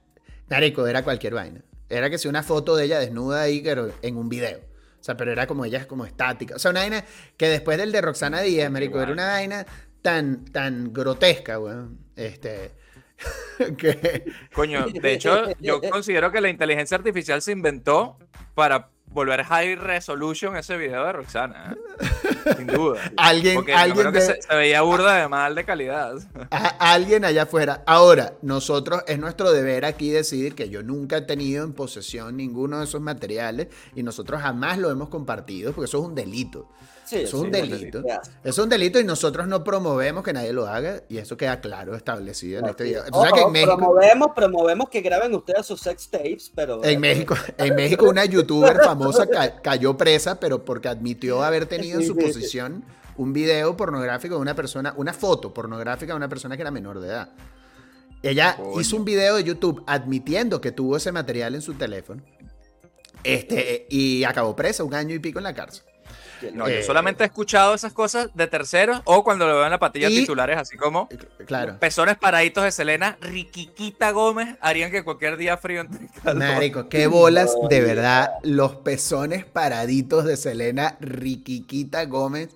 marico, era cualquier vaina. Era que si una foto de ella desnuda ahí, pero en un video. O sea, pero era como ella es como estática. O sea, una vaina que después del de Roxana Díaz, marico, era una vaina tan, tan grotesca, weón. Este, que...
Coño, de hecho, yo considero que la inteligencia artificial se inventó para volver high resolution ese video de Roxana. ¿eh? Sin duda.
Alguien,
Porque
alguien,
que se, se veía burda de mal de calidad.
a- alguien allá afuera. Ahora, nosotros, es nuestro deber aquí decidir que yo nunca he tenido en posesión ninguno de esos materiales y nosotros jamás lo hemos compartido porque eso es un delito.
Sí,
es un
sí,
delito. es un delito y nosotros no promovemos que nadie lo haga y eso queda claro establecido en este video. que en México,
promovemos, promovemos que graben ustedes sus sex tapes, pero.
en México, en México una youtuber famosa ca- cayó presa, pero porque admitió haber tenido en su posesión un video pornográfico de una persona, una foto pornográfica de una persona que era menor de edad. Ella hizo un video de YouTube admitiendo que tuvo ese material en su teléfono. Este, y acabó presa un año y pico en la cárcel.
No,
Eh,
yo solamente he escuchado esas cosas de terceros o cuando lo veo en la patilla
Y-
titulares, así como
Claro.
pezones paraditos de Selena, Riquiquita Gómez, harían que cualquier día frío entre calor.
Marico, qué bolas, de verdad, los pezones paraditos de Selena Riquiquita Gómez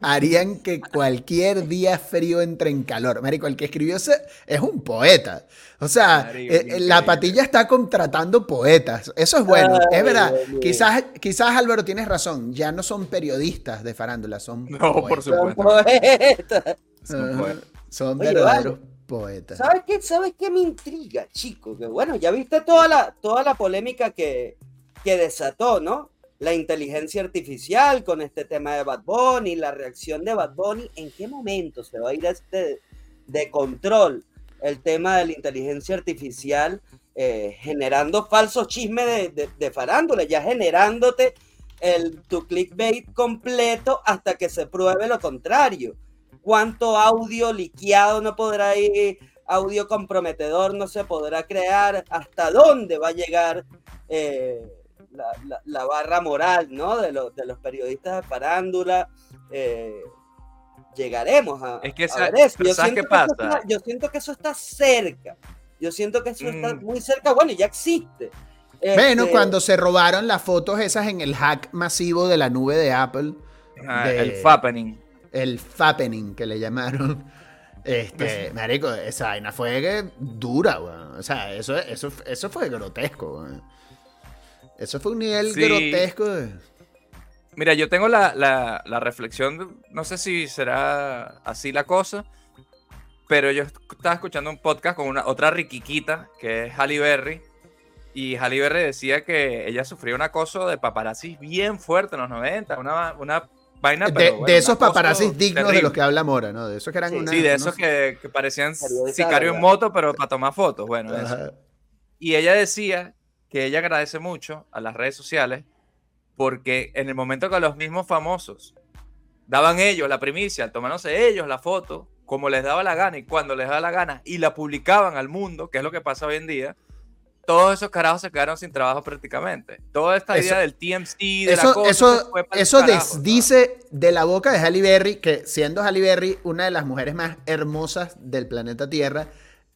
harían que cualquier día frío entre en calor. Marico, el que escribió ese es un poeta. O sea,
Marico,
eh,
qué
la patilla está contratando poetas. Eso es bueno,
Ay,
es verdad.
Dios.
Quizás, quizás Álvaro tienes razón, ya no son periodistas de farándula, son
No, por
poetas.
Son
supuesto.
poetas.
Son poetas.
Son
Oye,
verdaderos poetas.
¿Sabes qué? ¿Sabes qué me intriga, chico? Que bueno, ya viste toda la, toda la polémica que, que desató, ¿no? La inteligencia artificial con este tema de Bad Bunny, la reacción de Bad Bunny, ¿en qué momento se va a ir este de control el tema de la inteligencia artificial eh, generando falsos chismes de, de, farándula, ya generándote el, tu clickbait completo hasta que se pruebe lo contrario? ¿Cuánto audio liqueado no podrá ir? audio comprometedor no se podrá crear, hasta dónde va a llegar eh, la, barra moral ¿no? de, de los periodistas de farándula. Eh, llegaremos a,
es que
ver
eso. Yo siento, pasa?
yo siento que eso está cerca. Yo siento que eso está mm. muy cerca. Bueno, ya existe.
Bueno, este cuando se robaron las fotos esas en el hack masivo de la nube de Apple.
Ah, el Fappening.
El Fappening que le llamaron. Este, marico, esa vaina fue dura, weón. O sea, eso, eso, eso fue grotesco, weón. Eso fue un nivel grotesco.
Mira, yo tengo la, la, reflexión, no sé si será así la cosa, pero yo estaba escuchando un podcast con una otra riquiquita, que es Halle Berry, y Halle Berry decía que ella sufrió un acoso de paparazzi bien fuerte en los 90, una, una
de, esos paparazzis dignos de los que habla Mora, ¿no? De esos que eran
Sí, sí de esos que, parecían sicario en moto, pero para tomar fotos. Bueno, Y ella decía que ella agradece mucho a las redes sociales porque en el momento que los mismos famosos daban ellos la primicia, tomándose ellos la foto, como les daba la gana y cuando les daba la gana, y la publicaban al mundo, que es lo que pasa hoy en día, todos esos carajos se quedaron sin trabajo prácticamente. Toda esta idea del TMC, de
eso, la cosa, Eso, eso desdice de la boca de Halle Berry, que siendo Halle Berry una de las mujeres más hermosas del planeta Tierra,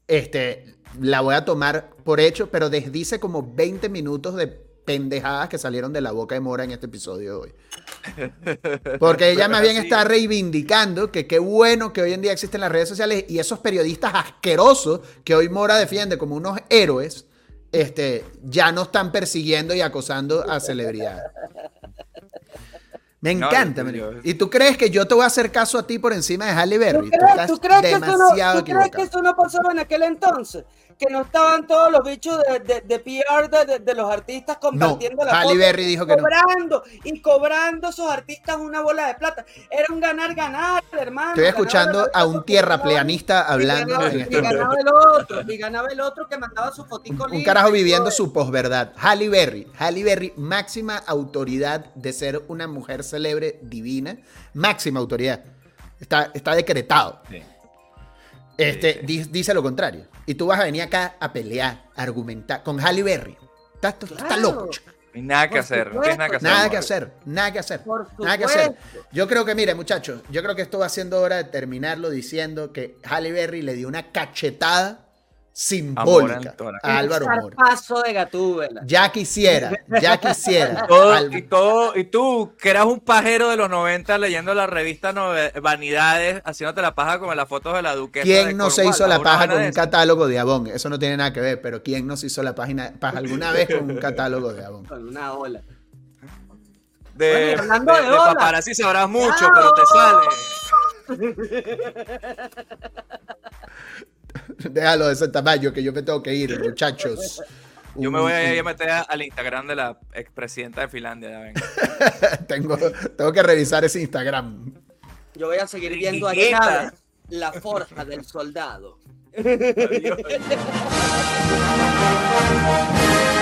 este, la voy a tomar por hecho, pero desdice como 20 minutos de pendejadas que salieron de la boca de Mora en este episodio de hoy. Porque ella más bien está reivindicando que qué bueno que hoy en día existen las redes sociales y esos periodistas asquerosos que hoy Mora defiende como unos héroes este, ya no están persiguiendo y acosando a celebridades. Me encanta, ¿Y tú crees que yo te voy a hacer caso a ti por encima de Halle Berry?
¿Tú crees, que, eso crees que eso no pasaba en aquel entonces? Que no estaban todos los bichos de, de, de PR de, de, los artistas compartiendo
la Halle Berry dijo que
cobrando, Y cobrando esos artistas una bola de plata. Era un ganar-ganar, hermano.
Estoy escuchando a un tierrapleanista hablando.
Y ganaba, en este y ganaba el otro, y ganaba el otro que mandaba su fotico
Un, carajo viviendo su posverdad. Halle Berry, Halle Berry, máxima autoridad de ser una mujer célebre, divina. Máxima autoridad. Está, está decretado. Este, dice lo contrario. Y tú vas a venir acá a pelear, a argumentar con Halle Berry. Estás loco,
nada que hacer,
nada que hacer. Nada que hacer, nada que hacer. Nada que hacer. Yo creo que, mire, muchachos, yo creo que esto va siendo hora de terminarlo diciendo que Halle Berry le dio una cachetada simbólica a, Álvaro Mora.
paso de Gatúbela.
Ya quisiera, ya quisiera.
y, todo, y tú, que eras un pajero de los 90 leyendo la revista Vanidades, haciéndote la paja con las fotos de la duquesa.
¿Quién no se hizo la paja con un catálogo de Avon? Eso no tiene nada que ver, pero ¿quién no se hizo la página, paja alguna vez con un catálogo de Avon?
Con una ola.
De, bueno, de, de, de paparazzi sabrás mucho, pero te sale.
Déjalo de ese tamaño que yo me tengo que ir, muchachos.
Yo me voy a ir a meter al Instagram de la expresidenta de Finlandia.
tengo, tengo que revisar ese Instagram.
Yo voy a seguir viendo aquí la forja del soldado.